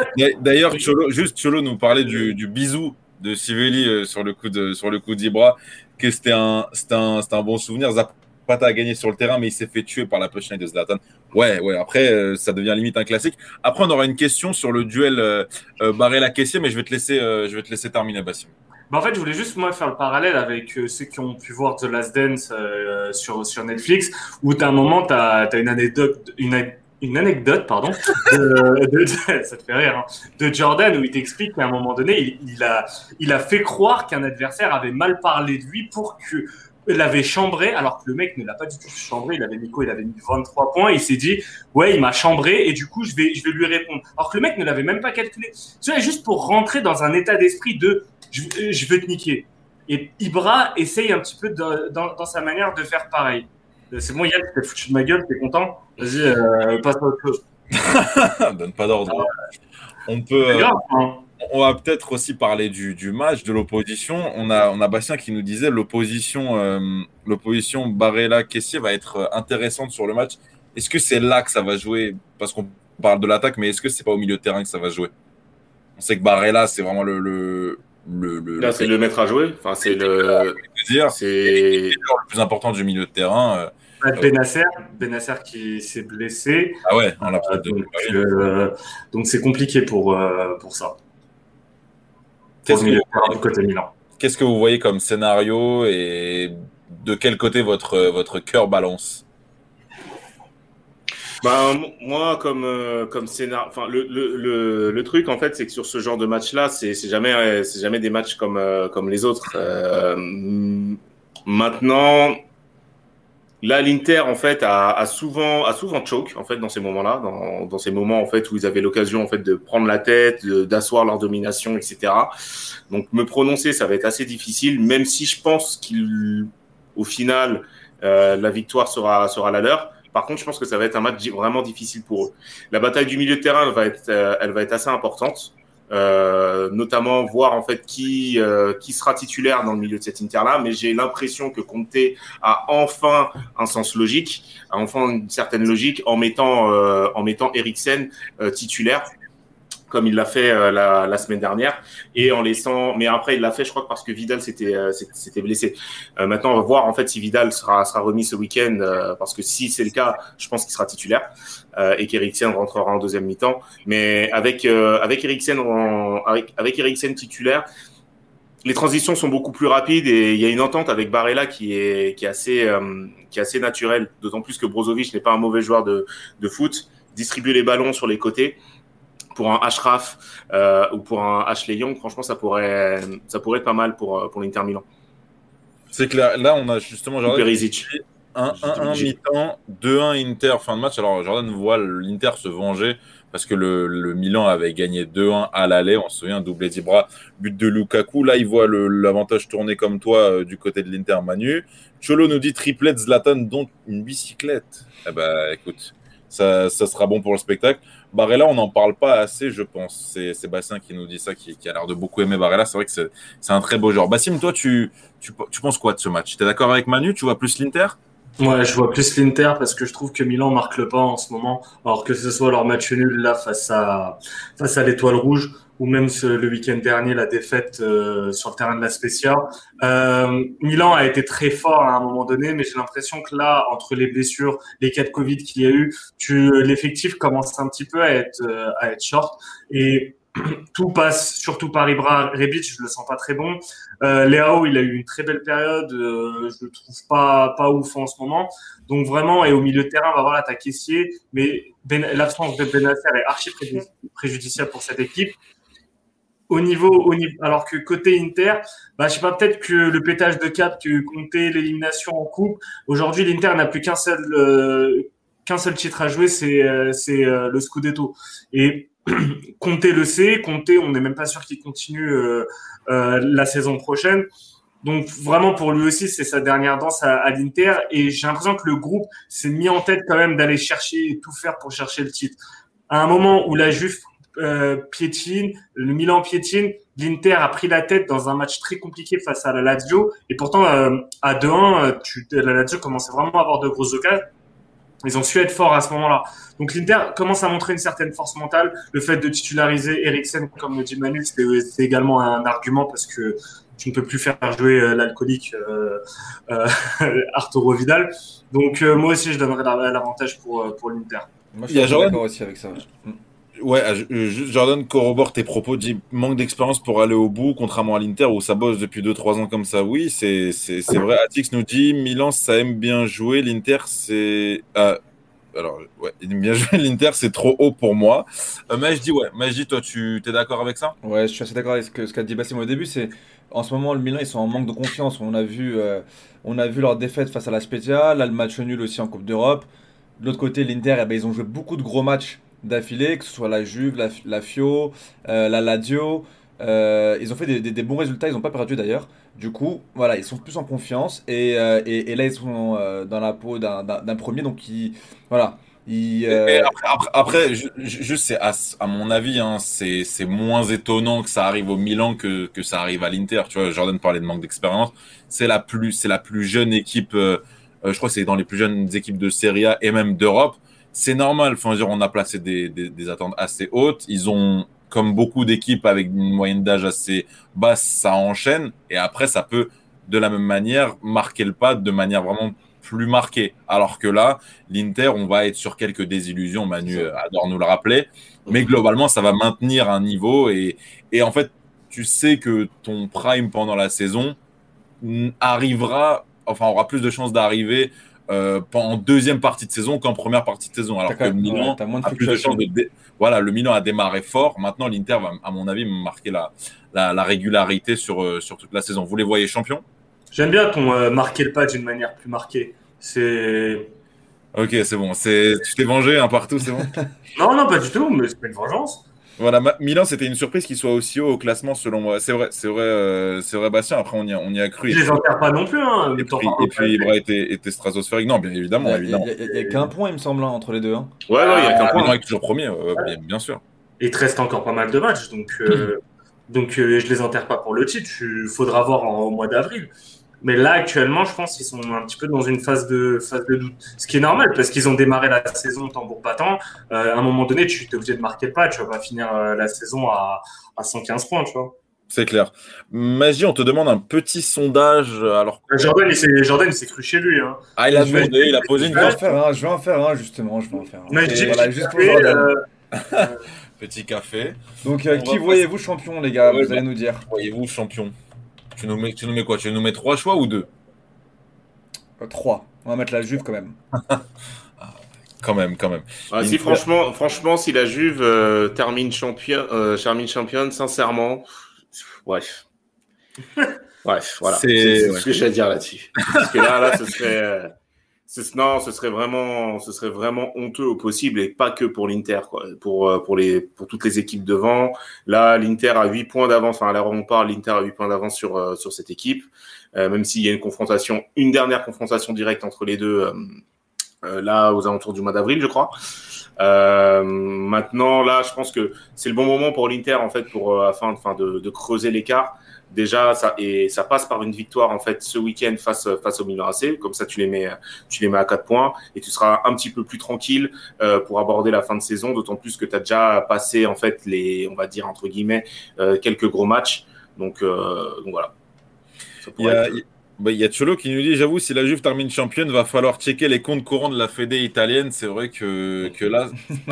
D'ailleurs, Cholo, juste Cholo nous parlait du, du bisou de Sivelli euh, sur le coup de sur le coup d'Ibra, que c'était un, c'était un, c'était un bon souvenir. Zapata a gagné sur le terrain, mais il s'est fait tuer par la punchline de Zlatan. Ouais, ouais. Après, euh, ça devient limite un classique. Après, on aura une question sur le duel euh, euh, Barrella-Caissier, mais je vais te laisser, euh, je vais te laisser terminer, Bassim. Bah, en fait, je voulais juste moi faire le parallèle avec euh, ceux qui ont pu voir The Last Dance euh, sur sur Netflix, où t'as un moment, t'as as une anecdote, une, une anecdote, pardon, de, ça te fait rire, hein, de Jordan où il t'explique qu'à un moment donné, il, il a il a fait croire qu'un adversaire avait mal parlé de lui pour que l'avait chambré, alors que le mec ne l'a pas du tout chambré. Il avait mis quoi Il avait mis 23 points. Il s'est dit, ouais, il m'a chambré et du coup, je vais, je vais lui répondre. Alors que le mec ne l'avait même pas calculé. Tu vois, juste pour rentrer dans un état d'esprit de, je, je veux te niquer. Et Ibra essaye un petit peu de- dans, dans sa manière de faire pareil. C'est bon, Yann, t'es foutu de ma gueule, t'es content Vas-y, euh, passe à autre chose. Donne pas d'ordre. On peut. C'est euh, grave, hein. On va peut-être aussi parler du, du match, de l'opposition. On a, on a Bastien qui nous disait l'opposition, euh, l'opposition Barrella-Caissier va être intéressante sur le match. Est-ce que c'est là que ça va jouer? Parce qu'on parle de l'attaque, mais est-ce que c'est pas au milieu de terrain que ça va jouer? On sait que Barrella, c'est vraiment le, le, le, le, Là, c'est le maître à jouer. Enfin, c'est le, dire, c'est, le plus important du milieu de terrain. euh. Benasser, Benasser qui s'est blessé. Ah ouais, on l'a Donc, euh, donc c'est compliqué pour, euh, pour ça. Qu'est-ce Pour le milieu que- de terrain du côté Milan. Qu'est-ce que vous voyez comme scénario et de quel côté votre, votre cœur balance? M- moi, comme, euh, comme scénar, enfin, le, le, le, le truc, en fait, c'est que sur ce genre de match-là, c'est jamais, c'est jamais des matchs comme, euh, comme les autres. Euh, maintenant, là, l'Inter, en fait, a, a souvent, a souvent choke, en fait, dans ces moments-là, dans, dans ces moments, en fait, où ils avaient l'occasion, en fait, de prendre la tête, d'asseoir leur domination, etc. Donc, me prononcer, ça va être assez difficile, même si je pense qu'il, au final, euh, la victoire sera, sera la leur. Par contre, je pense que ça va être un match vraiment difficile pour eux. La bataille du milieu de terrain, elle va être, euh, elle va être assez importante. Euh, notamment voir en fait qui euh, qui sera titulaire dans le milieu de cette Inter là mais j'ai l'impression que Conte a enfin un sens logique a enfin une certaine logique en mettant euh, en mettant Eriksen euh, titulaire comme il l'a fait euh, la, semaine dernière et en laissant mais après il l'a fait je crois parce que Vidal s'était euh, blessé euh, maintenant, on va voir en fait si Vidal sera, sera remis ce week-end, parce que si c'est le cas, je pense qu'il sera titulaire et qu'Eriksen rentrera en deuxième mi-temps. Mais avec avec Eriksen en- avec avec titulaire, les transitions sont beaucoup plus rapides et il y a une entente avec Barella qui est, qui est, assez, qui est assez naturelle, d'autant plus que Brozovic n'est pas un mauvais joueur de, de, foot. Distribuer les ballons sur les côtés pour un Ashraf euh, ou pour un Ashley Young, franchement, ça pourrait, ça pourrait être pas mal pour, pour l'Inter Milan. C'est que là, là, on a justement Jordan, Perisic. 1-1 mi-temps, 2-1 Inter fin de match. Alors Jordan voit l'Inter se venger parce que le, le Milan avait gagné 2-1 à l'aller, on se souvient, doublé d'Ibra, but de Lukaku. Là, il voit l'avantage tourner comme toi euh, du côté de l'Inter Manu. Cholo nous dit triplette Zlatan, dont une bicyclette. Eh ben, écoute, ça, ça sera bon pour le spectacle. Barella, on n'en parle pas assez, je pense. C'est Sébastien qui nous dit ça, qui, a l'air de beaucoup aimer Barella. C'est vrai que c'est un très beau joueur. Bassim, toi, tu, tu, tu penses quoi de ce match? Tu es d'accord avec Manu? Tu vois plus l'Inter? Ouais, je vois plus l'Inter parce que je trouve que Milan marque le pas en ce moment. Alors que ce soit leur match nul là face à face à l'Étoile Rouge ou même ce, le week-end dernier la défaite euh, sur le terrain de la Spezia. Euh, Milan a été très fort à un moment donné, mais j'ai l'impression que là, entre les blessures, les cas de Covid qu'il y a eu, l'effectif commence un petit peu à être euh, à être short et tout passe surtout par Ibra Rebic, je le sens pas très bon. Euh, Léao, il a eu une très belle période, euh, je le trouve pas pas ouf en ce moment. Donc vraiment, et au milieu de terrain, on va voir t'as Caissier, mais ben, l'absence de Benacer est archi préjudiciable pour cette équipe. Au niveau, alors que côté Inter, bah, je sais pas, peut-être que le pétage de cap que comptait l'élimination en coupe. Aujourd'hui, l'Inter n'a plus qu'un seul, euh, qu'un seul titre à jouer, c'est, euh, c'est euh, le Scudetto. Et Conte le sait, Conte, on n'est même pas sûr qu'il continue euh, euh, la saison prochaine. Donc vraiment pour lui aussi, c'est sa dernière danse à, l'Inter et j'ai l'impression que le groupe s'est mis en tête quand même d'aller chercher et tout faire pour chercher le titre. À un moment où la Juve euh, piétine, le Milan piétine, l'Inter a pris la tête dans un match très compliqué face à la Lazio et pourtant à 2-1, la Lazio commençait vraiment à avoir de grosses occasions ils ont su être forts à ce moment-là. Donc l'Inter commence à montrer une certaine force mentale. Le fait de titulariser Eriksen, comme le dit Manu, c'est également un argument parce que tu ne peux plus faire jouer euh, l'alcoolique euh, euh, Arturo Vidal. Donc euh, moi aussi, je donnerais l'avantage pour, euh, pour l'Inter. Moi, je suis d'accord aussi avec ça. Ouais, Jordan corrobore tes propos, dit manque d'expérience pour aller au bout, contrairement à l'Inter où ça bosse depuis 2-3 ans comme ça. Oui, c'est vrai. Atix nous dit Milan, ça aime bien jouer. L'Inter, c'est. Ah, alors, ouais, il aime bien jouer. L'Inter, c'est trop haut pour moi. Euh, dis, ouais, toi, tu es d'accord avec ça? Ouais, je suis assez d'accord avec ce qu'a ce dit Bassim au début. C'est en ce moment, le Milan, ils sont en manque de confiance. On a vu, euh, on a vu leur défaite face à la Spezia, là, le match nul aussi en Coupe d'Europe. De l'autre côté, l'Inter, eh ben, ils ont joué beaucoup de gros matchs d'affilée, que ce soit la Juve, la, la Fio, euh, la Lazio. Euh, ils ont fait des, des, des, bons résultats, ils n'ont pas perdu d'ailleurs. Du coup, voilà, ils sont plus en confiance et, euh, et, et là ils sont dans la peau d'un premier, donc ils, voilà. Euh, après, après, après, juste à, à, mon avis, hein, c'est moins étonnant que ça arrive au Milan que, que ça arrive à l'Inter. Tu vois, Jordan parlait de manque d'expérience. C'est la plus, c'est la plus jeune équipe. je crois que c'est dans les plus jeunes équipes de Serie A et même d'Europe c'est normal. Enfin, dire, on a placé des, des, des, attentes assez hautes. Ils ont, comme beaucoup d'équipes avec une moyenne d'âge assez basse, ça enchaîne. Et après, ça peut, de la même manière, marquer le pas de manière vraiment plus marquée. Alors que là, l'Inter, on va être sur quelques désillusions. Manu adore nous le rappeler. Mais globalement, ça va maintenir un niveau. Et, et en fait, tu sais que ton prime pendant la saison arrivera, enfin, aura plus de chances d'arriver euh, en deuxième partie de saison qu'en première partie de saison. Alors que le Milan ouais, a plus de chance de dé... voilà, le Milan a démarré fort. Maintenant, l'Inter va, à mon avis, marquer la, la, la régularité sur, euh, sur toute la saison. Vous les voyez champions? J'aime bien qu'on euh, marqué le pas d'une manière plus marquée. C'est. Ok, c'est bon. C'est tu t'es vengé hein, partout, c'est bon? non, non, pas du tout. Mais c'est pas une vengeance. Voilà, Milan, c'était une surprise qu'il soit aussi haut au classement selon moi. C'est vrai, c'est vrai, euh, c'est vrai, Bastien. Après, on y a, on y a cru. Je les enterre pas non plus. Hein, et, puis, et puis, Ibra était, était stratosphérique. Non, bien évidemment. Il n'y a, a, qu'un point, il me semble, hein, entre les deux. Hein. Ouais, ouais, il y a qu'un point. Milan est toujours premier, euh, bien, bien, sûr. Et il te reste encore pas mal de matchs, donc, euh, donc euh, je les enterre pas pour le titre. Il faudra voir en, au mois d'avril. Mais là, actuellement, je pense qu'ils sont un petit peu dans une phase de, phase de doute. Ce qui est normal, parce qu'ils ont démarré la saison tambour battant. Euh, à un moment donné, tu es obligé de marquer le pas. Tu vas pas finir euh, la saison à, à 115 points, tu vois. C'est clair. Magie, on te demande un petit sondage. Alors... Jordan, il Jordan, il s'est cru chez lui. Hein. Ah, il a demandé, il a posé une question. Je vais en faire un, justement. Je vais en faire un. Mais voilà, juste pour Jordan. Euh... Petit café. Donc, euh, qui voyez-vous champion, les gars ouais, Vous allez nous dire? Voyez-vous champion Tu nous mets, tu nous mets quoi? Tu nous mets trois choix ou deux? Euh, Trois. On va mettre la Juve quand même. Quand même, quand même. Ah, si, franchement, franchement, si la Juve euh, termine, champion, euh, termine championne, sincèrement, bref. Bref, voilà. C'est- ce que j'ai à dire là-dessus. Parce que là, là, ce serait. Non, ce serait vraiment, ce serait vraiment honteux au possible et pas que pour l'Inter. Pour euh, pour les pour toutes les équipes devant. Là, l'Inter a 8 points d'avance. Enfin, à où on parle, l'Inter a 8 points d'avance sur euh, sur cette équipe. Euh, même s'il y a une confrontation, une dernière confrontation directe entre les deux, là aux alentours du mois d'avril, je crois. Maintenant, là, je pense que c'est le bon moment pour l'Inter en fait pour afin enfin, de, de creuser l'écart. Déjà, ça et ça passe par une victoire en fait ce week-end face face au Milan AC. Comme ça, tu les mets tu les mets à 4 points et tu seras un petit peu plus tranquille euh, pour aborder la fin de saison. D'autant plus que tu as déjà passé en fait les on va dire entre guillemets euh, quelques gros matchs. Donc, euh, donc voilà. Il y a, être- bah, il y a Cholo qui nous dit J'avoue, si la Juve termine championne, va falloir checker les comptes courants de la Fédé italienne. C'est vrai que, que là.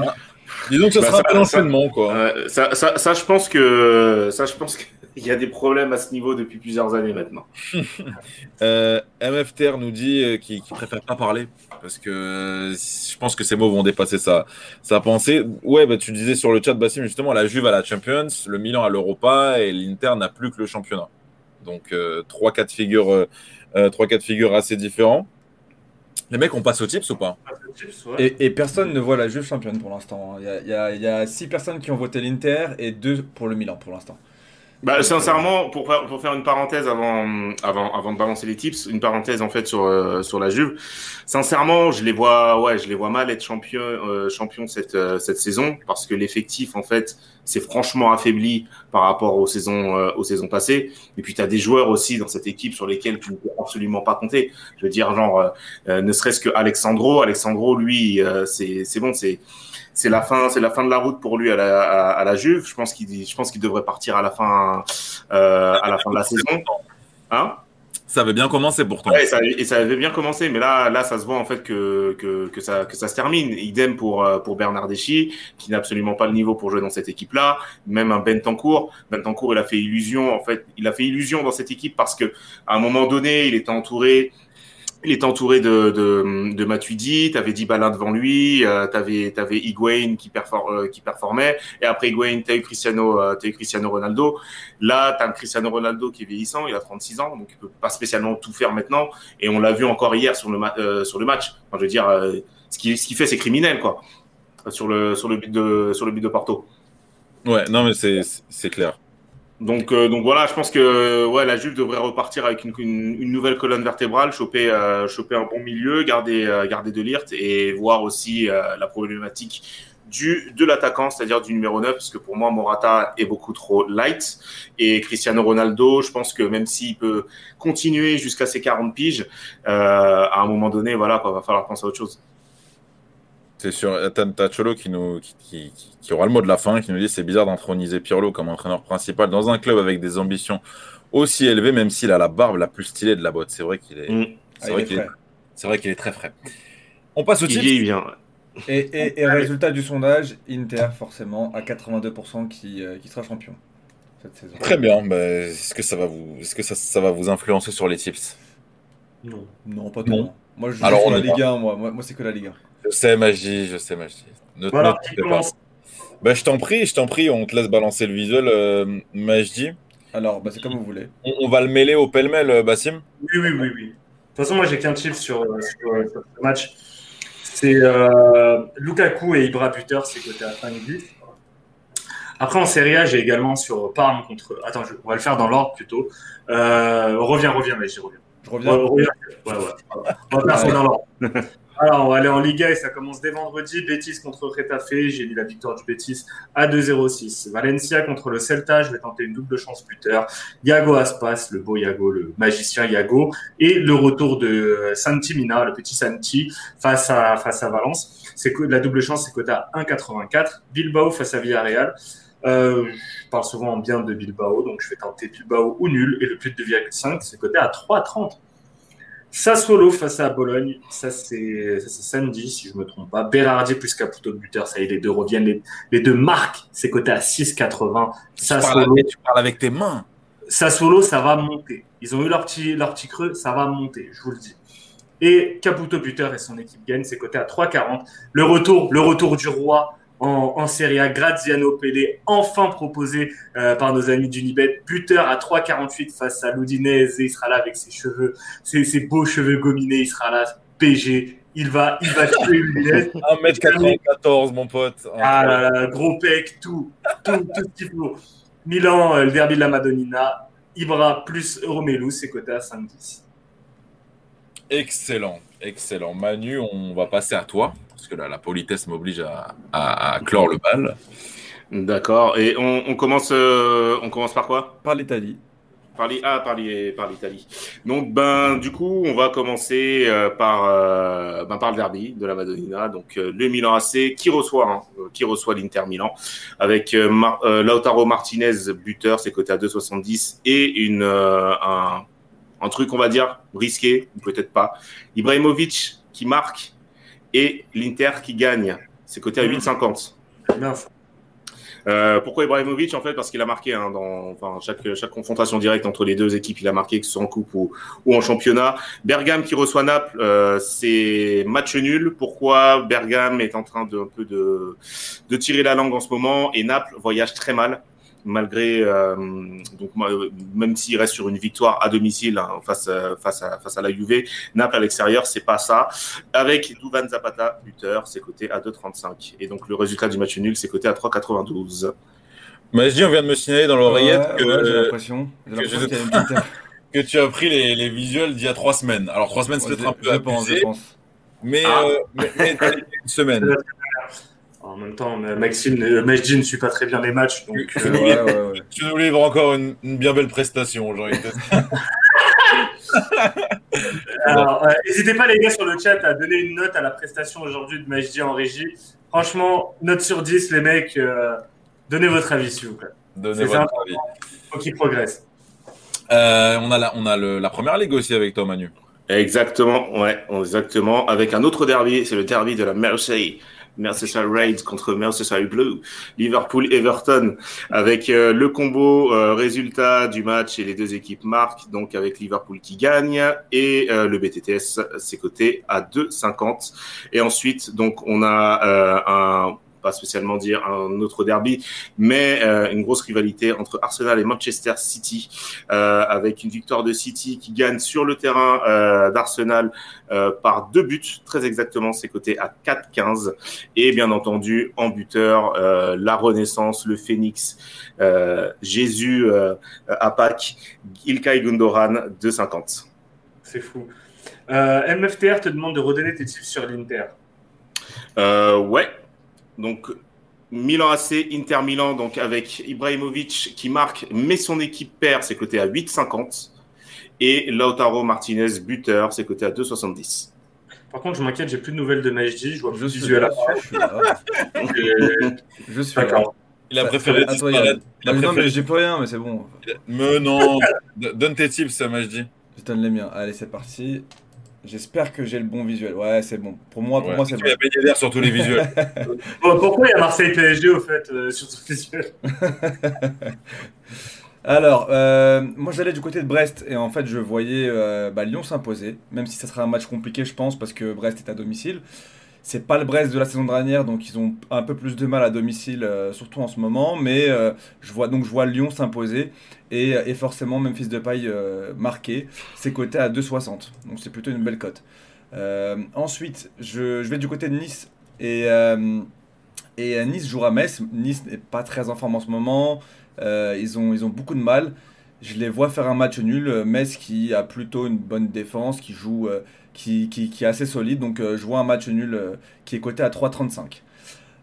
Disons que ça Bah, sera ça- un peu l'enchaînement, quoi. Ça, ça, ça, je pense que ça, je pense qu'il y a des problèmes à ce niveau depuis plusieurs années maintenant. Euh, MFTR nous dit euh, qu'il qu'il préfère pas parler parce que euh, je pense que ces mots vont dépasser sa, sa pensée. Ouais, bah, tu disais sur le chat, Bassim, justement, la Juve à la Champions, le Milan à l'Europa et l'Inter n'a plus que le championnat. Donc, euh, trois cas de figure, euh, trois cas de figure assez différents. Les mecs, on passe aux tips ou pas? Et, et personne ne voit la Juve championne pour l'instant. Il y a, il y a- il y a six personnes qui ont voté l'Inter et deux pour le Milan pour l'instant. Bah, sincèrement, pour faire, pour faire une parenthèse avant, avant, avant de balancer les tips, une parenthèse en fait sur, euh, sur la Juve. Sincèrement, je les vois, ouais, je les vois mal être champion, euh, champion cette, euh, cette saison parce que l'effectif en fait s'est franchement affaibli par rapport aux saisons, euh, aux saisons passées. Et puis tu as des joueurs aussi dans cette équipe sur lesquels tu ne peux absolument pas compter. Je veux dire, genre, euh, euh, ne serait-ce que Alexandro. Alexandro, lui, euh, c'est, c'est bon, c'est c'est la fin, c'est la fin de la route pour lui à la, à, à la Juve. Je pense qu'il, je pense qu'il devrait partir à la fin, euh, à la fin de la saison. Hein? Ça avait bien commencé pourtant. ouais, ça, et ça avait bien commencé, mais là, là, ça se voit en fait que que, que ça que ça se termine. Idem pour euh, pour Bernardeschi, qui n'a absolument pas le niveau pour jouer dans cette équipe-là. Même un Bentancourt. Bentancourt, il a fait illusion. En fait, il a fait illusion dans cette équipe parce que à un moment donné, il était entouré. Il était entouré de, de, Matuidi, tu avais Dybala devant lui, euh, tu avais, Higuain qui, euh, qui performait, et après Higuain, tu as eu Cristiano, euh, eu Cristiano Ronaldo. Là, tu as un Cristiano Ronaldo qui est vieillissant, il a 36 ans, donc il peut pas spécialement tout faire maintenant, et on l'a vu encore hier sur le, euh, sur le match. Je veux dire, ce qu'il ce fait, c'est criminel, quoi, sur le, sur, le but de, sur le but de Porto. Ouais, non, mais c'est clair. Donc, euh, donc voilà, je pense que ouais, la Juve devrait repartir avec une, une, une nouvelle colonne vertébrale, choper, euh, choper un bon milieu, garder, euh, garder de l'IRT et voir aussi euh, la problématique du, de l'attaquant, c'est-à-dire du numéro 9, parce que pour moi, Morata est beaucoup trop light. Et Cristiano Ronaldo, je pense que même s'il peut continuer jusqu'à ses 40 piges, euh, à un moment donné, voilà, quoi, va falloir penser à autre chose. C'est sûr. T'as t'as Cholo qui, nous, qui, qui, qui aura le mot de la fin, qui nous dit c'est bizarre d'introniser Pirlo comme entraîneur principal dans un club avec des ambitions aussi élevées, même s'il a la barbe la plus stylée de la boîte. C'est vrai qu'il est, Mm. c'est Ah, vrai il est qu'il est, frais. c'est vrai qu'il est très frais. On passe au Il tips. vieillit bien. Et, et, et résultat du sondage, Inter forcément à 82% qui, euh, qui sera champion cette saison. Très bien. Bah, est-ce que ça va vous, est-ce que ça, ça va vous influencer sur les tips? Non. Non, pas Non. trop. Moi je joue Alors, sur on la est Ligue 1, moi, moi, moi c'est que la Ligue 1. Je sais, Magie, je sais, Magie. Ne, Voilà, ne pas. Bah, je t'en prie, je t'en prie, on te laisse balancer le visuel, euh, Majdi. Alors, bah, c'est comme vous voulez. On, on va le mêler au pêle-mêle, euh, Bassim. Oui, oui, oui, oui. De toute façon, moi, j'ai qu'un chiffre sur, euh, sur, euh, sur ce match. C'est euh, Lukaku et Ibra buteur, c'est côté à 5-10. Après, en Serie A, j'ai également sur Parme contre. Attends, je- on va le faire dans l'ordre plutôt. Euh, reviens, reviens, mais j'y reviens. Je Ouais, reviens. reviens. Ouais, ouais. On va faire ça dans l'ordre. Alors, on va aller en Liga et ça commence dès vendredi. Betis contre Retafe. J'ai mis la victoire du Betis à 2-0-6. Valencia contre le Celta. Je vais tenter une double chance buteur. Iago Aspas, le beau Iago, le magicien Iago. Et le retour de Santi Mina, le petit Santi, face à, face à Valence. La double chance, c'est à 1,84. Bilbao face à Villarreal. Euh, je parle souvent en bien de Bilbao, donc je vais tenter Bilbao ou nul. Et le plus de 2,5, c'est coté à 3,30. Sassuolo face à Bologne, ça c'est samedi si je me trompe pas. Berardi plus Caputo de buteur, ça y est, les deux reviennent, les, les deux marques, c'est coté à 6,80. Tu parles, Sassuolo, tu parles avec tes mains. Sassuolo, ça va monter. Ils ont eu leur petit, leur petit creux, ça va monter, je vous le dis. Et Caputo buteur et son équipe gagnent, c'est coté à 3,40. Le retour, le retour du roi en, en Serie A, Graziano Pelle, enfin proposé euh, par nos amis d'Unibet. Buteur à 3,48 face à l'Udinese. Il sera là avec ses cheveux, ses, ses, beaux cheveux gominés. Il sera là, PG. Il va, il va tuer Udinese. 1m94, mon pote. Ah là là, gros pec, tout, tout, tout ce qu'il faut. Milan, euh, le derby de la Madonnina. Ibra plus Romelu, c'est coté à 5,10. Excellent, excellent. Manu, on va passer à toi, parce que là, la politesse m'oblige à, à, à, clore le bal. D'accord. Et on, on commence, euh, on commence par quoi? Par l'Italie. Par. Ah, par l'Italie. Donc, ben, du coup, on va commencer euh, par, euh, ben, par le derby de la Madonnina. Donc, euh, le Milan AC qui reçoit, hein, qui reçoit l'Inter Milan avec Mar Lautaro Martinez, buteur, c'est coté à 2,70 et une, un, un truc, on va dire, risqué, ou peut-être pas. Ibrahimovic qui marque et l'Inter qui gagne. C'est coté à 8,50. Euh, pourquoi Ibrahimovic En fait, parce qu'il a marqué hein, dans enfin, chaque, chaque confrontation directe entre les deux équipes, il a marqué, que ce soit en coupe ou, ou en championnat. Bergame qui reçoit Naples, euh, c'est match nul. Pourquoi Bergame est en train de, un peu de, de tirer la langue en ce moment? Et Naples voyage très mal malgré euh, donc même s'il reste sur une victoire à domicile hein, face face à face à la Juve, Naples à l'extérieur c'est pas ça. Avec Duvan Zapata buteur, c'est coté à 2,35 et donc le résultat du match nul c'est coté à 3,92. Mais je dis on vient de me signaler dans l'oreillette ouais, que, ouais, j'ai l'impression, que, que, tu as pris les, les visuels d'il y a trois semaines. Alors trois semaines c'est peut-être un peu je pense, je pense. mais, ah. euh, mais, mais une semaine. En même temps, Maxime, Majdi ne suit pas très bien les matchs. Donc, tu, nous livres, ouais, ouais, tu nous livres encore une, une, bien belle prestation, aujourd'hui. Alors, n'hésitez euh, pas, les gars, sur le chat, à donner une note à la prestation aujourd'hui de Majdi en régie. Franchement, note sur 10, les mecs, euh, donnez votre avis, s'il vous plaît. Donnez votre important. avis. faut qu'il progresse. Euh, on a, la, on a le, la première ligue aussi avec toi, Manu. Exactement, ouais, exactement. Avec un autre derby, c'est le derby de la Marseille. Merseyside Raids contre Merseyside Blue, Liverpool Everton avec euh, le combo euh, résultat du match et les deux équipes marquent donc avec Liverpool qui gagne et euh, le BTTS c'est coté à 2,50 et ensuite donc on a un pas spécialement dire un autre derby, mais euh, une grosse rivalité entre Arsenal et Manchester City, euh, avec une victoire de City qui gagne sur le terrain euh, d'Arsenal par deux buts, très exactement, c'est coté à 4-15, et bien entendu en buteur la Renaissance, le Phoenix, Jésus à Pâques, Ilkay Gundogan 2,50. C'est fou. MFTR te demande de redonner tes tips sur l'Inter. Ouais, donc, Milan AC, Inter Milan, donc avec Ibrahimovic qui marque, mais son équipe perd, c'est coté à 8,50. Et Lautaro Martinez, buteur, c'est coté à 2,70. Par contre, je m'inquiète, j'ai plus de nouvelles de Majdi, je vois plus je visuel à Je suis d'accord. Il a préféré disparaître. Il a préféré... Non, mais j'ai plus rien, mais c'est bon. Mais non, donne tes tips, Majdi. Je donne les miens. Allez, c'est parti. J'espère que j'ai le bon visuel. Ouais, c'est bon. Pour moi, pour ouais, moi c'est bon. Il y a sur tous les visuels. bon, pourquoi il y a Marseille PSG au fait euh, sur tous les visuels Alors, euh, moi j'allais du côté de Brest et en fait je voyais euh, bah, Lyon s'imposer, même si ça sera un match compliqué, je pense, parce que Brest est à domicile. C'est pas le Brest de la saison dernière, donc ils ont un peu plus de mal à domicile, euh, surtout en ce moment. Mais euh, je vois donc je vois Lyon s'imposer et, et, forcément Memphis de paille euh, marqué. C'est coté à 2,60, donc c'est plutôt une belle cote. Euh, ensuite, je, vais du côté de Nice et, et Nice jouera Metz. Nice n'est pas très en forme en ce moment. ils ont ils ont beaucoup de mal. Je les vois faire un match nul. Metz qui a plutôt une bonne défense, qui joue qui, qui, est assez solide. Donc euh, je vois un match nul euh, qui est coté à 3,35.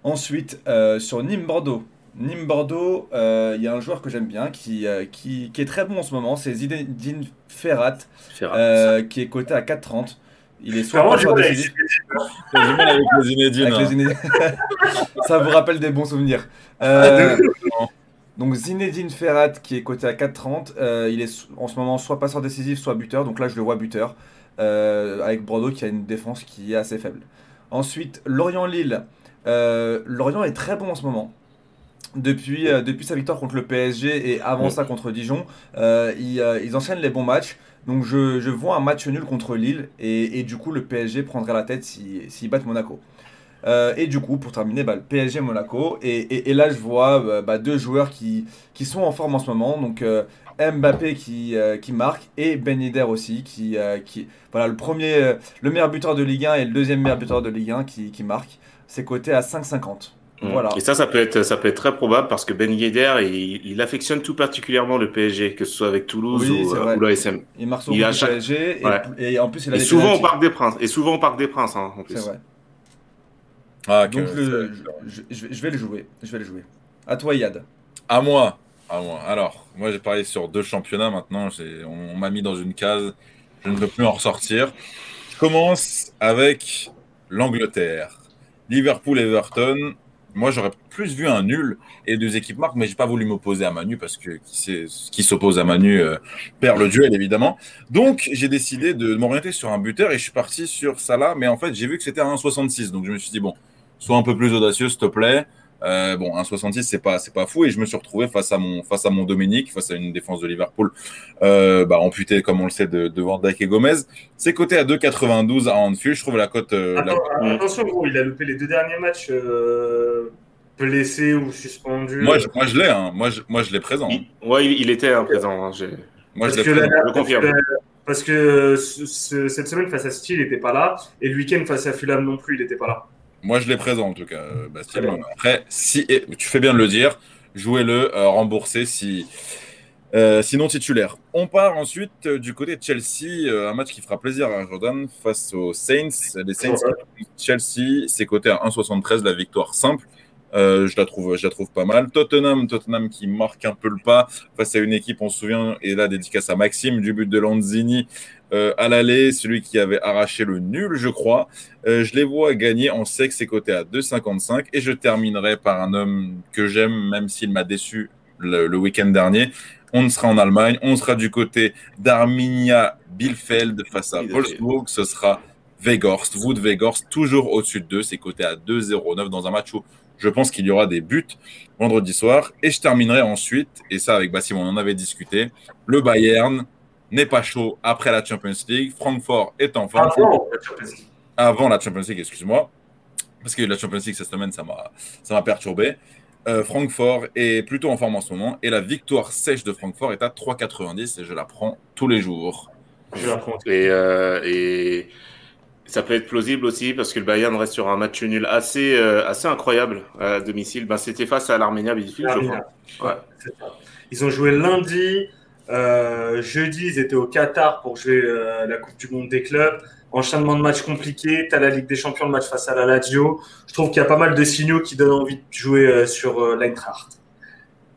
Ensuite, euh, sur Nîmes-Bordeaux. Nîmes-Bordeaux, il y a un joueur que j'aime bien qui, qui, qui, est très bon en ce moment, c'est Zinedine Ferrat, Ferrat qui est coté à 4,30. Il est soit passeur décisif. avec les Zinedine. Avec les Zinedine. Ça vous rappelle des bons souvenirs. Euh, donc Zinedine Ferrat qui est coté à 4,30. Euh, il est en ce moment soit passeur décisif, soit buteur. Donc là, je le vois buteur euh, avec Bordeaux qui a une défense qui est assez faible. Ensuite, Lorient-Lille. Euh, Lorient est très bon en ce moment. Depuis, euh, depuis sa victoire contre le PSG et avant ça contre Dijon, euh, ils, euh, ils enchaînent les bons matchs. Donc je, je vois un match nul contre Lille et, et du coup le PSG prendrait la tête s'ils si, battent Monaco. Euh, et du coup, pour terminer, bah, le PSG Monaco. Et, et, et là, je vois euh, bah, deux joueurs qui, qui sont en forme en ce moment. Donc euh, Mbappé qui, qui marque et Ben Yedder aussi. Qui, qui, voilà, le premier, le meilleur buteur de Ligue 1 et le deuxième meilleur buteur de Ligue 1 qui, qui marque. C'est coté à 5,50. Voilà. Et ça, ça peut être, ça peut être très probable parce que Ben Yedder, il, il affectionne tout particulièrement le PSG, que ce soit avec Toulouse Oui, ou, euh, ou l'ASM. Il marque Il sur a le chaque- PSG et, Ouais. et en plus il a Et des souvent au. Parc des Princes. Et souvent au Parc des Princes, hein, en plus. C'est vrai. Ah, Donc le- je, je- je vais le jouer. Je vais le jouer. À toi Yad. À moi. À moi. Alors, moi j'ai parlé sur deux championnats maintenant. J'ai- On, on m'a mis dans une case. Je ne peux plus en ressortir. Je commence avec l'Angleterre. Liverpool-Everton. Moi j'aurais plus vu un nul et deux équipes marquent, mais j'ai pas voulu m'opposer à Manu parce que qui, s'oppose à Manu euh, perd le duel évidemment. Donc j'ai décidé de m'orienter sur un buteur et je suis parti sur Salah, mais en fait j'ai vu que c'était à 1,66. Donc je me suis dit bon, sois un peu plus audacieux s'il te plaît. Euh, bon, 1,66 c'est pas c'est pas fou et je me suis retrouvé face à mon face à mon Dominique, face à une défense de Liverpool euh, bah, amputée comme on le sait de, de Van Dijk et Gomez. C'est coté à 2,92 à Anfield. Je trouve la cote euh, la- attention, gros, il a loupé les deux derniers matchs euh, blessé ou suspendu. Moi je, moi je l'ai hein. moi je, moi je l'ai présent. hein. Il- ouais, il, était hein, présent. hein, j'ai- Moi je Parce l'ai que, présent. la- je le confirme. parce que- parce que ce- ce- cette semaine face à City, il n'était pas là. Et le week-end face à Fulham non plus, il n'était pas là. Moi, je l'ai présent en tout cas, euh, Bastien. Après, si et tu fais bien de le dire, jouez-le, euh, remboursé si. euh, sinon titulaire. On part ensuite euh, du côté de Chelsea, euh, un match qui fera plaisir à Jordan face aux Saints. Les Saints, Chelsea, c'est coté à 1,73 la victoire simple. Euh, je la trouve, je la trouve pas mal. Tottenham, Tottenham qui marque un peu le pas face à une équipe, on se souvient, et là dédicace à Maxime du but de Lanzini euh, à l'aller, celui qui avait arraché le nul, je crois. Euh, je les vois gagner en sec, c'est coté à 2,55. Et je terminerai par un homme que j'aime, même s'il m'a déçu le, le week-end dernier. On sera en Allemagne, on sera du côté d'Arminia Bielefeld face à. Wolfsburg. Ce sera Weghorst, Wood Weghorst, toujours au-dessus de 2. C'est coté à 2,09 dans un match où je pense qu'il y aura des buts vendredi soir. Et je terminerai ensuite, et ça avec Bassim, on en avait discuté, le Bayern n'est pas chaud après la Champions League. Francfort est en forme Avant la Champions League. avant la Champions League, excuse-moi, parce que la Champions League cette semaine, ça m'a, ça m'a perturbé. Euh, Francfort est plutôt en forme en ce moment et la victoire sèche de Francfort est à 3,90 et je la prends tous les jours. Je vais raconter. Et, euh, et ça peut être plausible aussi parce que le Bayern reste sur un match nul assez, euh, assez incroyable à domicile. Ben, C'était face à l'Arménia Bielefeld, je crois. Ouais. Ils ont joué lundi. euh, jeudi, ils étaient au Qatar pour jouer euh, la Coupe du Monde des clubs. Enchaînement de matchs compliqués. Tu as la Ligue des Champions, le match face à la Lazio. Je trouve qu'il y a pas mal de signaux qui donnent envie de jouer euh, sur euh, l'Eintracht.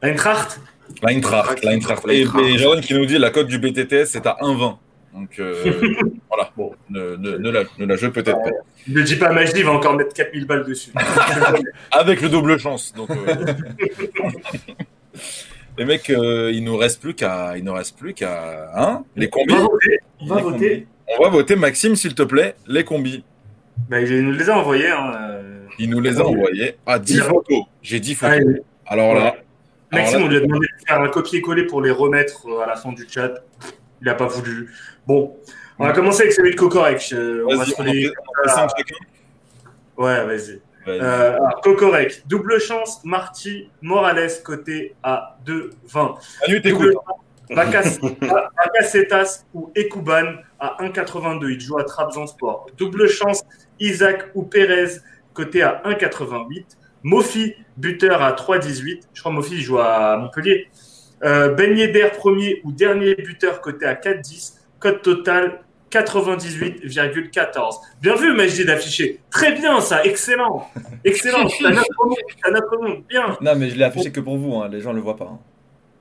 L'Eintracht? L'Eintracht, l'Eintracht. Et, et Jordan qui nous dit la cote du BTTS c'est à 1,20. Donc euh, voilà, Bon. ne, ne, ne la, ne la jouez peut-être pas. Ne dis pas Majdi, il va encore mettre 4000 balles dessus. Avec le double chance. Donc, euh, les mecs, euh, il nous reste plus qu'à, il nous reste plus qu'à, hein, les on combis. va voter. On va voter. On va voter Maxime s'il te plaît, les combis. Bah, il nous les a envoyés. Hein. Il nous les a envoyés à 10 Il a- photos. J'ai 10 photos. Allez, Alors là, alors Maxime, là, on lui a demandé de faire un copier-coller pour les remettre à la fin du chat. Il n'a pas voulu. Bon, on va commencer avec celui de Kokorek. Euh, on va se chacun. Ouais, vas-y. Vas-y. Euh, Kokorek, double chance, Marty, Morales côté à 2,20. Manu, t'écoutes. Bacacetas ou Ekuban à 1,82. Il joue à Trabzonspor. Double chance, Isaac ou Pérez côté à 1,88. Mofi, buteur à 3,18. Je crois que Mofi il joue à Montpellier. Euh, ben Yedder, premier ou dernier buteur côté à 4,10. Code total 98,14. Bien vu, Majdi d'afficher. Très bien, ça. Excellent. Excellent. C'est un notre nom. Bien. Non, mais je l'ai affiché que pour vous, hein, les gens le voient pas. hein.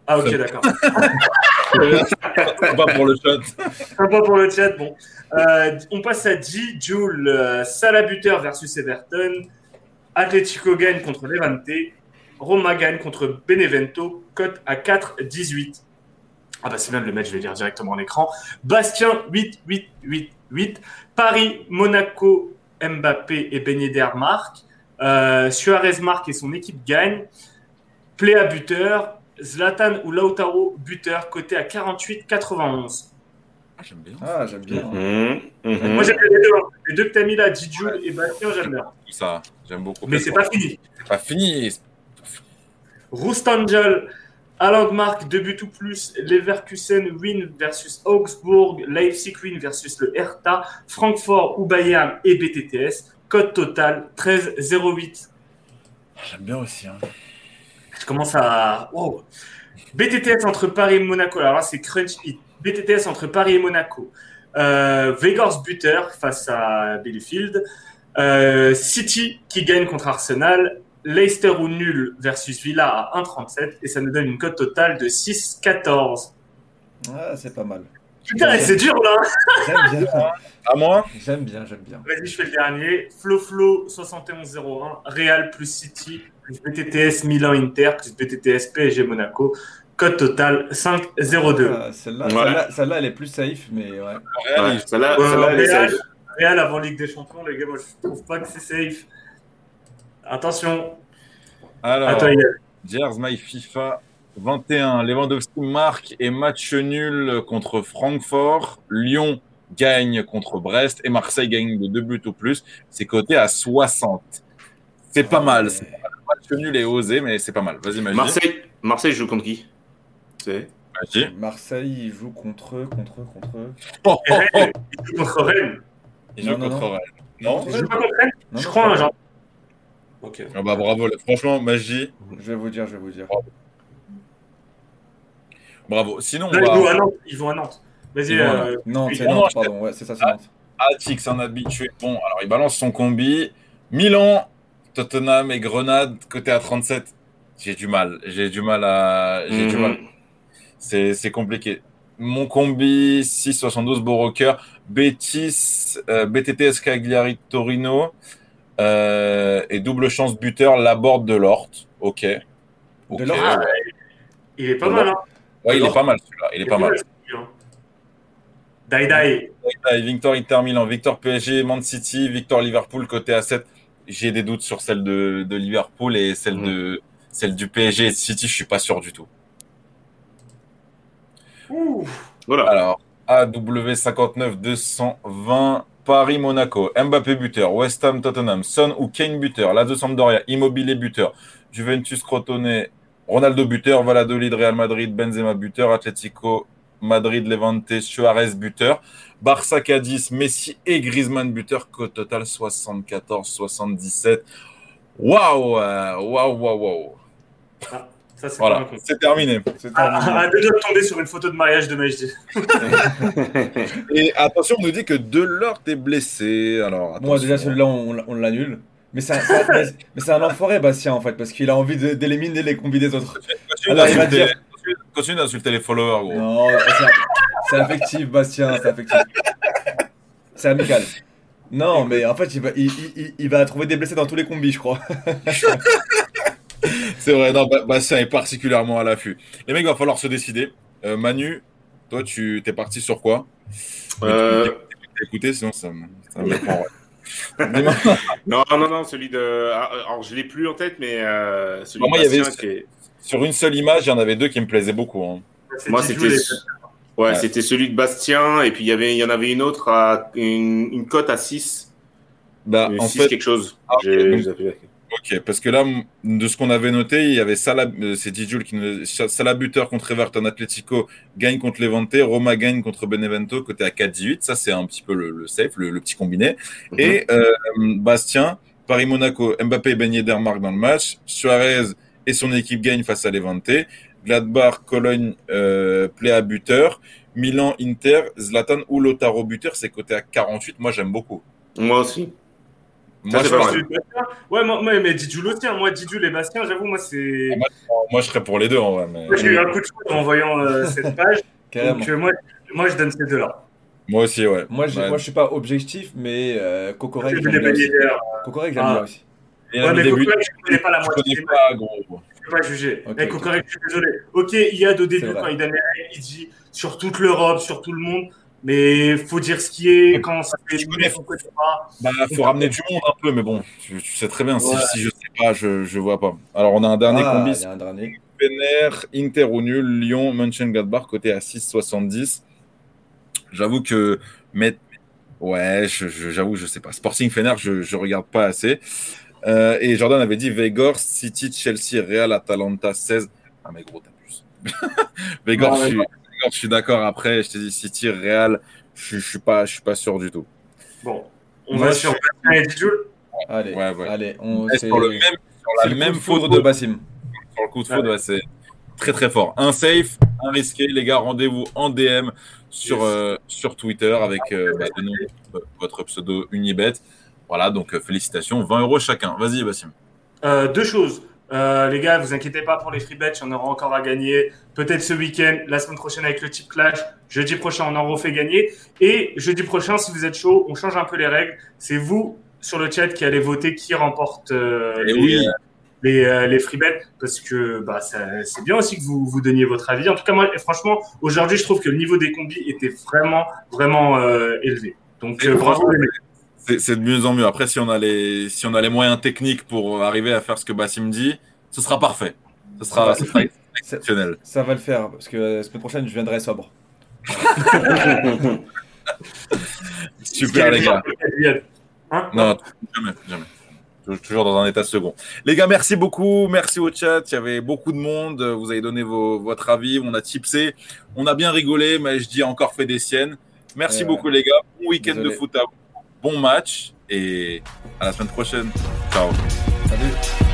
Ah, ok, d'accord. Pas pour le chat. Sympa pour le chat. Bon. Euh, on passe à G. Joule. euh, Salah buteur versus Everton. Atletico gagne contre Levante. Roma gagne contre Benevento. Cote à 4,18. Ah bah c'est même le match, je vais lire directement en écran. Bastien 8, 8, 8, 8. Paris, Monaco, Mbappé et Ben Yedder marquent. Euh, Suarez marque et son équipe gagne. Pléa buteur, Zlatan ou Lautaro buteur, côté à 48,91. Ah, j'aime bien. Ah, j'aime bien. Mhm, mhm. Moi j'aime bien les deux. hein. Les deux que t'as mis là, Didjou et Bastien, j'aime bien. Ça, j'aime beaucoup. Mais c'est pas fini. C'est pas fini. Roustangel, Alangmark, deux buts ou plus, Leverkusen win versus Augsbourg, Leipzig win versus le Hertha, Francfort ou Bayern et BTTS. Code total 13,08. J'aime bien aussi. hein. Je commence à. Wow. BTTS entre Paris et Monaco. Alors là, c'est Crunch Hit. BTTS entre Paris et Monaco. Euh, Vegors buteur face à Bielefeld. Euh, City qui gagne contre Arsenal. Leicester ou nul versus Villa à 1,37. Et ça nous donne une cote totale de 6,14. Ah, c'est pas mal. Putain, c'est dur là J'aime bien. À moi J'aime bien, j'aime bien. Vas-y, je fais le dernier. Flo Flo 71-01. Real plus City plus BTTS Milan Inter plus BTTS PSG Monaco. Code total 5,02. Ah, Celle-là, Ouais. celle-là, celle-là, elle est plus safe, mais ouais. Ouais, celle-là, Ouais, celle-là, elle est Real, safe. Real avant Ligue des Champions, les gars, moi je trouve pas que c'est safe. Attention, Alors, attends, Jers My FIFA 21. Lewandowski marque et match nul contre Francfort. Lyon gagne contre Brest et Marseille gagne de deux buts ou plus. C'est coté à 60. C'est pas mal. c'est pas mal. Match nul et osé, mais c'est pas mal. Vas-y, Magie. Marseille, Marseille joue contre qui? C'est. Marseille, il joue contre eux, contre eux, contre eux. Oh, oh, oh. Il joue contre Rennes. Il joue non, contre non. Rennes. Non Il joue pas contre Rennes? Non, Je crois, genre. Ok. Ah bah bravo. Franchement, Magie, Je vais vous dire, je vais vous dire. bravo. Sinon, Là, ils, vont à. Nantes, ils vont à Nantes. Vas-y, Ils vont à euh, Nantes, oui. c'est Non, non, Nantes, je- pardon. Ouais, c'est ça, c'est Ah. Nantes. Atix, un habitué. Bon, alors il balance son combi. Milan, Tottenham et Grenade, côté à 37. J'ai du mal. J'ai du mal à. J'ai du Mhm. mal. C'est c'est compliqué. Mon combi, 6,72 Beau Rocker. Betis, euh, BTTS Cagliari Torino. Euh, et double chance buteur, Laborde de Lort. Ok. Ok. De Lort. Ouais, il est pas mal, hein. Ouais, il est pas mal celui-là. Il est pas mal. celui-là, hein. Dai Dai. Ouais, Victor Inter Milan, Victor PSG, Man City, Victor Liverpool côté à 7. J'ai des doutes sur celle de, de Liverpool et celle Mhm. de celle du PSG et de City, je suis pas sûr du tout. Ouh. Voilà. Alors, AW59 220 Paris Monaco, Mbappé buteur, West Ham Tottenham, Son ou Kane buteur, Lazio Sampdoria, Immobilier buteur, Juventus Crotone, Ronaldo buteur, Valladolid Real Madrid, Benzema buteur, Atlético Madrid Levante, Suarez buteur, Barça Cadiz, Messi et Griezmann buteur, qu'au total 74 77. Waouh, euh, waouh, waouh, waouh. Ça, c'est Voilà, c'est terminé. Ah, terminé. ah, de tomber sur une photo de mariage de Majdi. Et attention, on nous dit que Delort est blessé. Alors, Moi, déjà, celui-là, on, on l'annule. Mais c'est un, un- mais- mais c'est un enfoiré, Bastien, en fait, parce qu'il a envie d'éliminer les combis des autres. Continue Alors, il va d'insulter- dire- continue- Continue d'insulter les followers, gros. Non, c'est c'est affectif, Bastien, c'est affectif. C'est amical. Non, mais en fait, il va, il, il- il va trouver des blessés dans tous les combis, je crois. C'est vrai, non, Ba- Bastien est particulièrement à l'affût. Les mecs, il va falloir se décider. Euh, Manu, toi, tu t'es parti sur quoi? Euh, écouté, sinon ça, me- ça me. Dis-moi. non, non, non, celui de. ah, Alors, je l'ai plus en tête, mais euh, celui Bah, moi, de il y avait- Bastien qui est- Sur une seule image, il y en avait deux qui me plaisaient beaucoup. hein. Moi, c'était. Ouais, Ouais. c'était celui de Bastien, et puis il y avait, il y en avait une autre à une, une cote à 6. Bah, Euh, en 6 fait, quelque chose. Ah, donc-. Ok, parce que là, de ce qu'on avait noté, il y avait Salah, euh, c'est Dijoul qui nous, Salah buteur contre Everton, Atletico gagne contre Levante, Roma gagne contre Benevento, côté à 4-18. Ça, c'est un petit peu le, le safe, le, le petit combiné. Mhm. Et euh, Bastien, Paris-Monaco, Mbappé et Ben Yedder marquent dans le match. Suarez et son équipe gagnent face à Levante. Gladbach, Cologne, euh, Plea buteur. Milan, Inter, Zlatan ou Lotaro buteur, c'est coté à 48. Moi, j'aime beaucoup. Moi aussi. Moi, c'est je, pas pense- mal. Celui de Bastien. Ouais, moi, moi, mais Didjou le tient. Moi, Didjou et Bastien, j'avoue, moi, c'est. Ah, moi, je serais pour les deux, en vrai. mais- Moi, j'ai eu un coup de foudre en voyant euh, cette page. Carrément. Donc, euh, moi, moi, je donne ces deux-là. Moi aussi, ouais. Moi, je, Ouais. moi, je suis pas objectif, mais euh, Kokorek, J'ai j'aime bien aussi. Kokorek, j'aime Ah. bien aussi. Et Ouais, mais début, Cocorec, je connais pas la je moitié connais des matchs. pas, gros. Je peux pas juger. Ok, Eh, ok. Cocorec, je suis désolé. Ok, il y a au début, quand il donnait, il dit sur toute l'Europe, sur tout le monde. Mais faut dire ce qui est quand ça fait Tu connais, Bah, faut ramener du monde un peu, mais bon, tu, tu sais très bien. Si, Ouais. si je sais pas, je, je vois pas. Alors, on a un dernier Ah, combi. il y a un dernier. Fener, Inter ou nul, Lyon, Mönchengladbach côté à 6,70. J'avoue que mais ouais, je- je- j'avoue je sais pas. Sporting Fener, je je regarde pas assez. Euh, et Jordan avait dit Vegor, City, Chelsea, Real, Atalanta 16. Ah mais gros t'abuses. Vegor, je suis, Je suis d'accord. Après, je t'ai dit City, Real, je, je suis pas je suis pas sûr du tout. Bon, on Moi, va sur et. Allez, Ouais, ouais. allez, on c'est le même sur le même coup de foudre photo de Bassim. sur le coup de foudre, ouais, c'est très très fort. Un safe, un risqué, les gars, rendez-vous en DM sur, Yes. euh, sur Twitter avec euh, bah, nom votre pseudo Unibet. Voilà, donc euh, félicitations, 20 euros chacun. Vas-y, Bassim. Euh, deux choses. Euh, les gars, vous inquiétez pas pour les free bets, en aura encore à gagner. Peut-être ce week-end, la semaine prochaine avec le Tip Clash. Jeudi prochain, on en refait gagner. Et jeudi prochain, si vous êtes chaud, on change un peu les règles. C'est vous sur le chat qui allez voter qui remporte euh, Et les, oui. euh, les, euh, les free bets parce que bah, c'est bien aussi que vous, vous donniez votre avis. En tout cas, moi, franchement, aujourd'hui, je trouve que le niveau des combis était vraiment, vraiment élevé. Donc, bravo les mecs. C'est de mieux en mieux. Après, si on, a les, si on a les moyens techniques pour arriver à faire ce que Bassim dit, ce sera parfait. Ce sera, ce sera exceptionnel. Ça va le faire parce que la semaine prochaine, je viendrai sobre. Super, les gars. Hein Non, jamais, jamais. Tou- Toujours dans un état second. Les gars, merci beaucoup. Merci au chat. Il y avait beaucoup de monde. Vous avez donné vos- votre avis. On a tipsé. On a bien rigolé, mais je dis encore fait des siennes. Merci beaucoup, les gars. Bon week-end de foot à vous. Bon match. Et à la semaine prochaine. Ciao. Salut.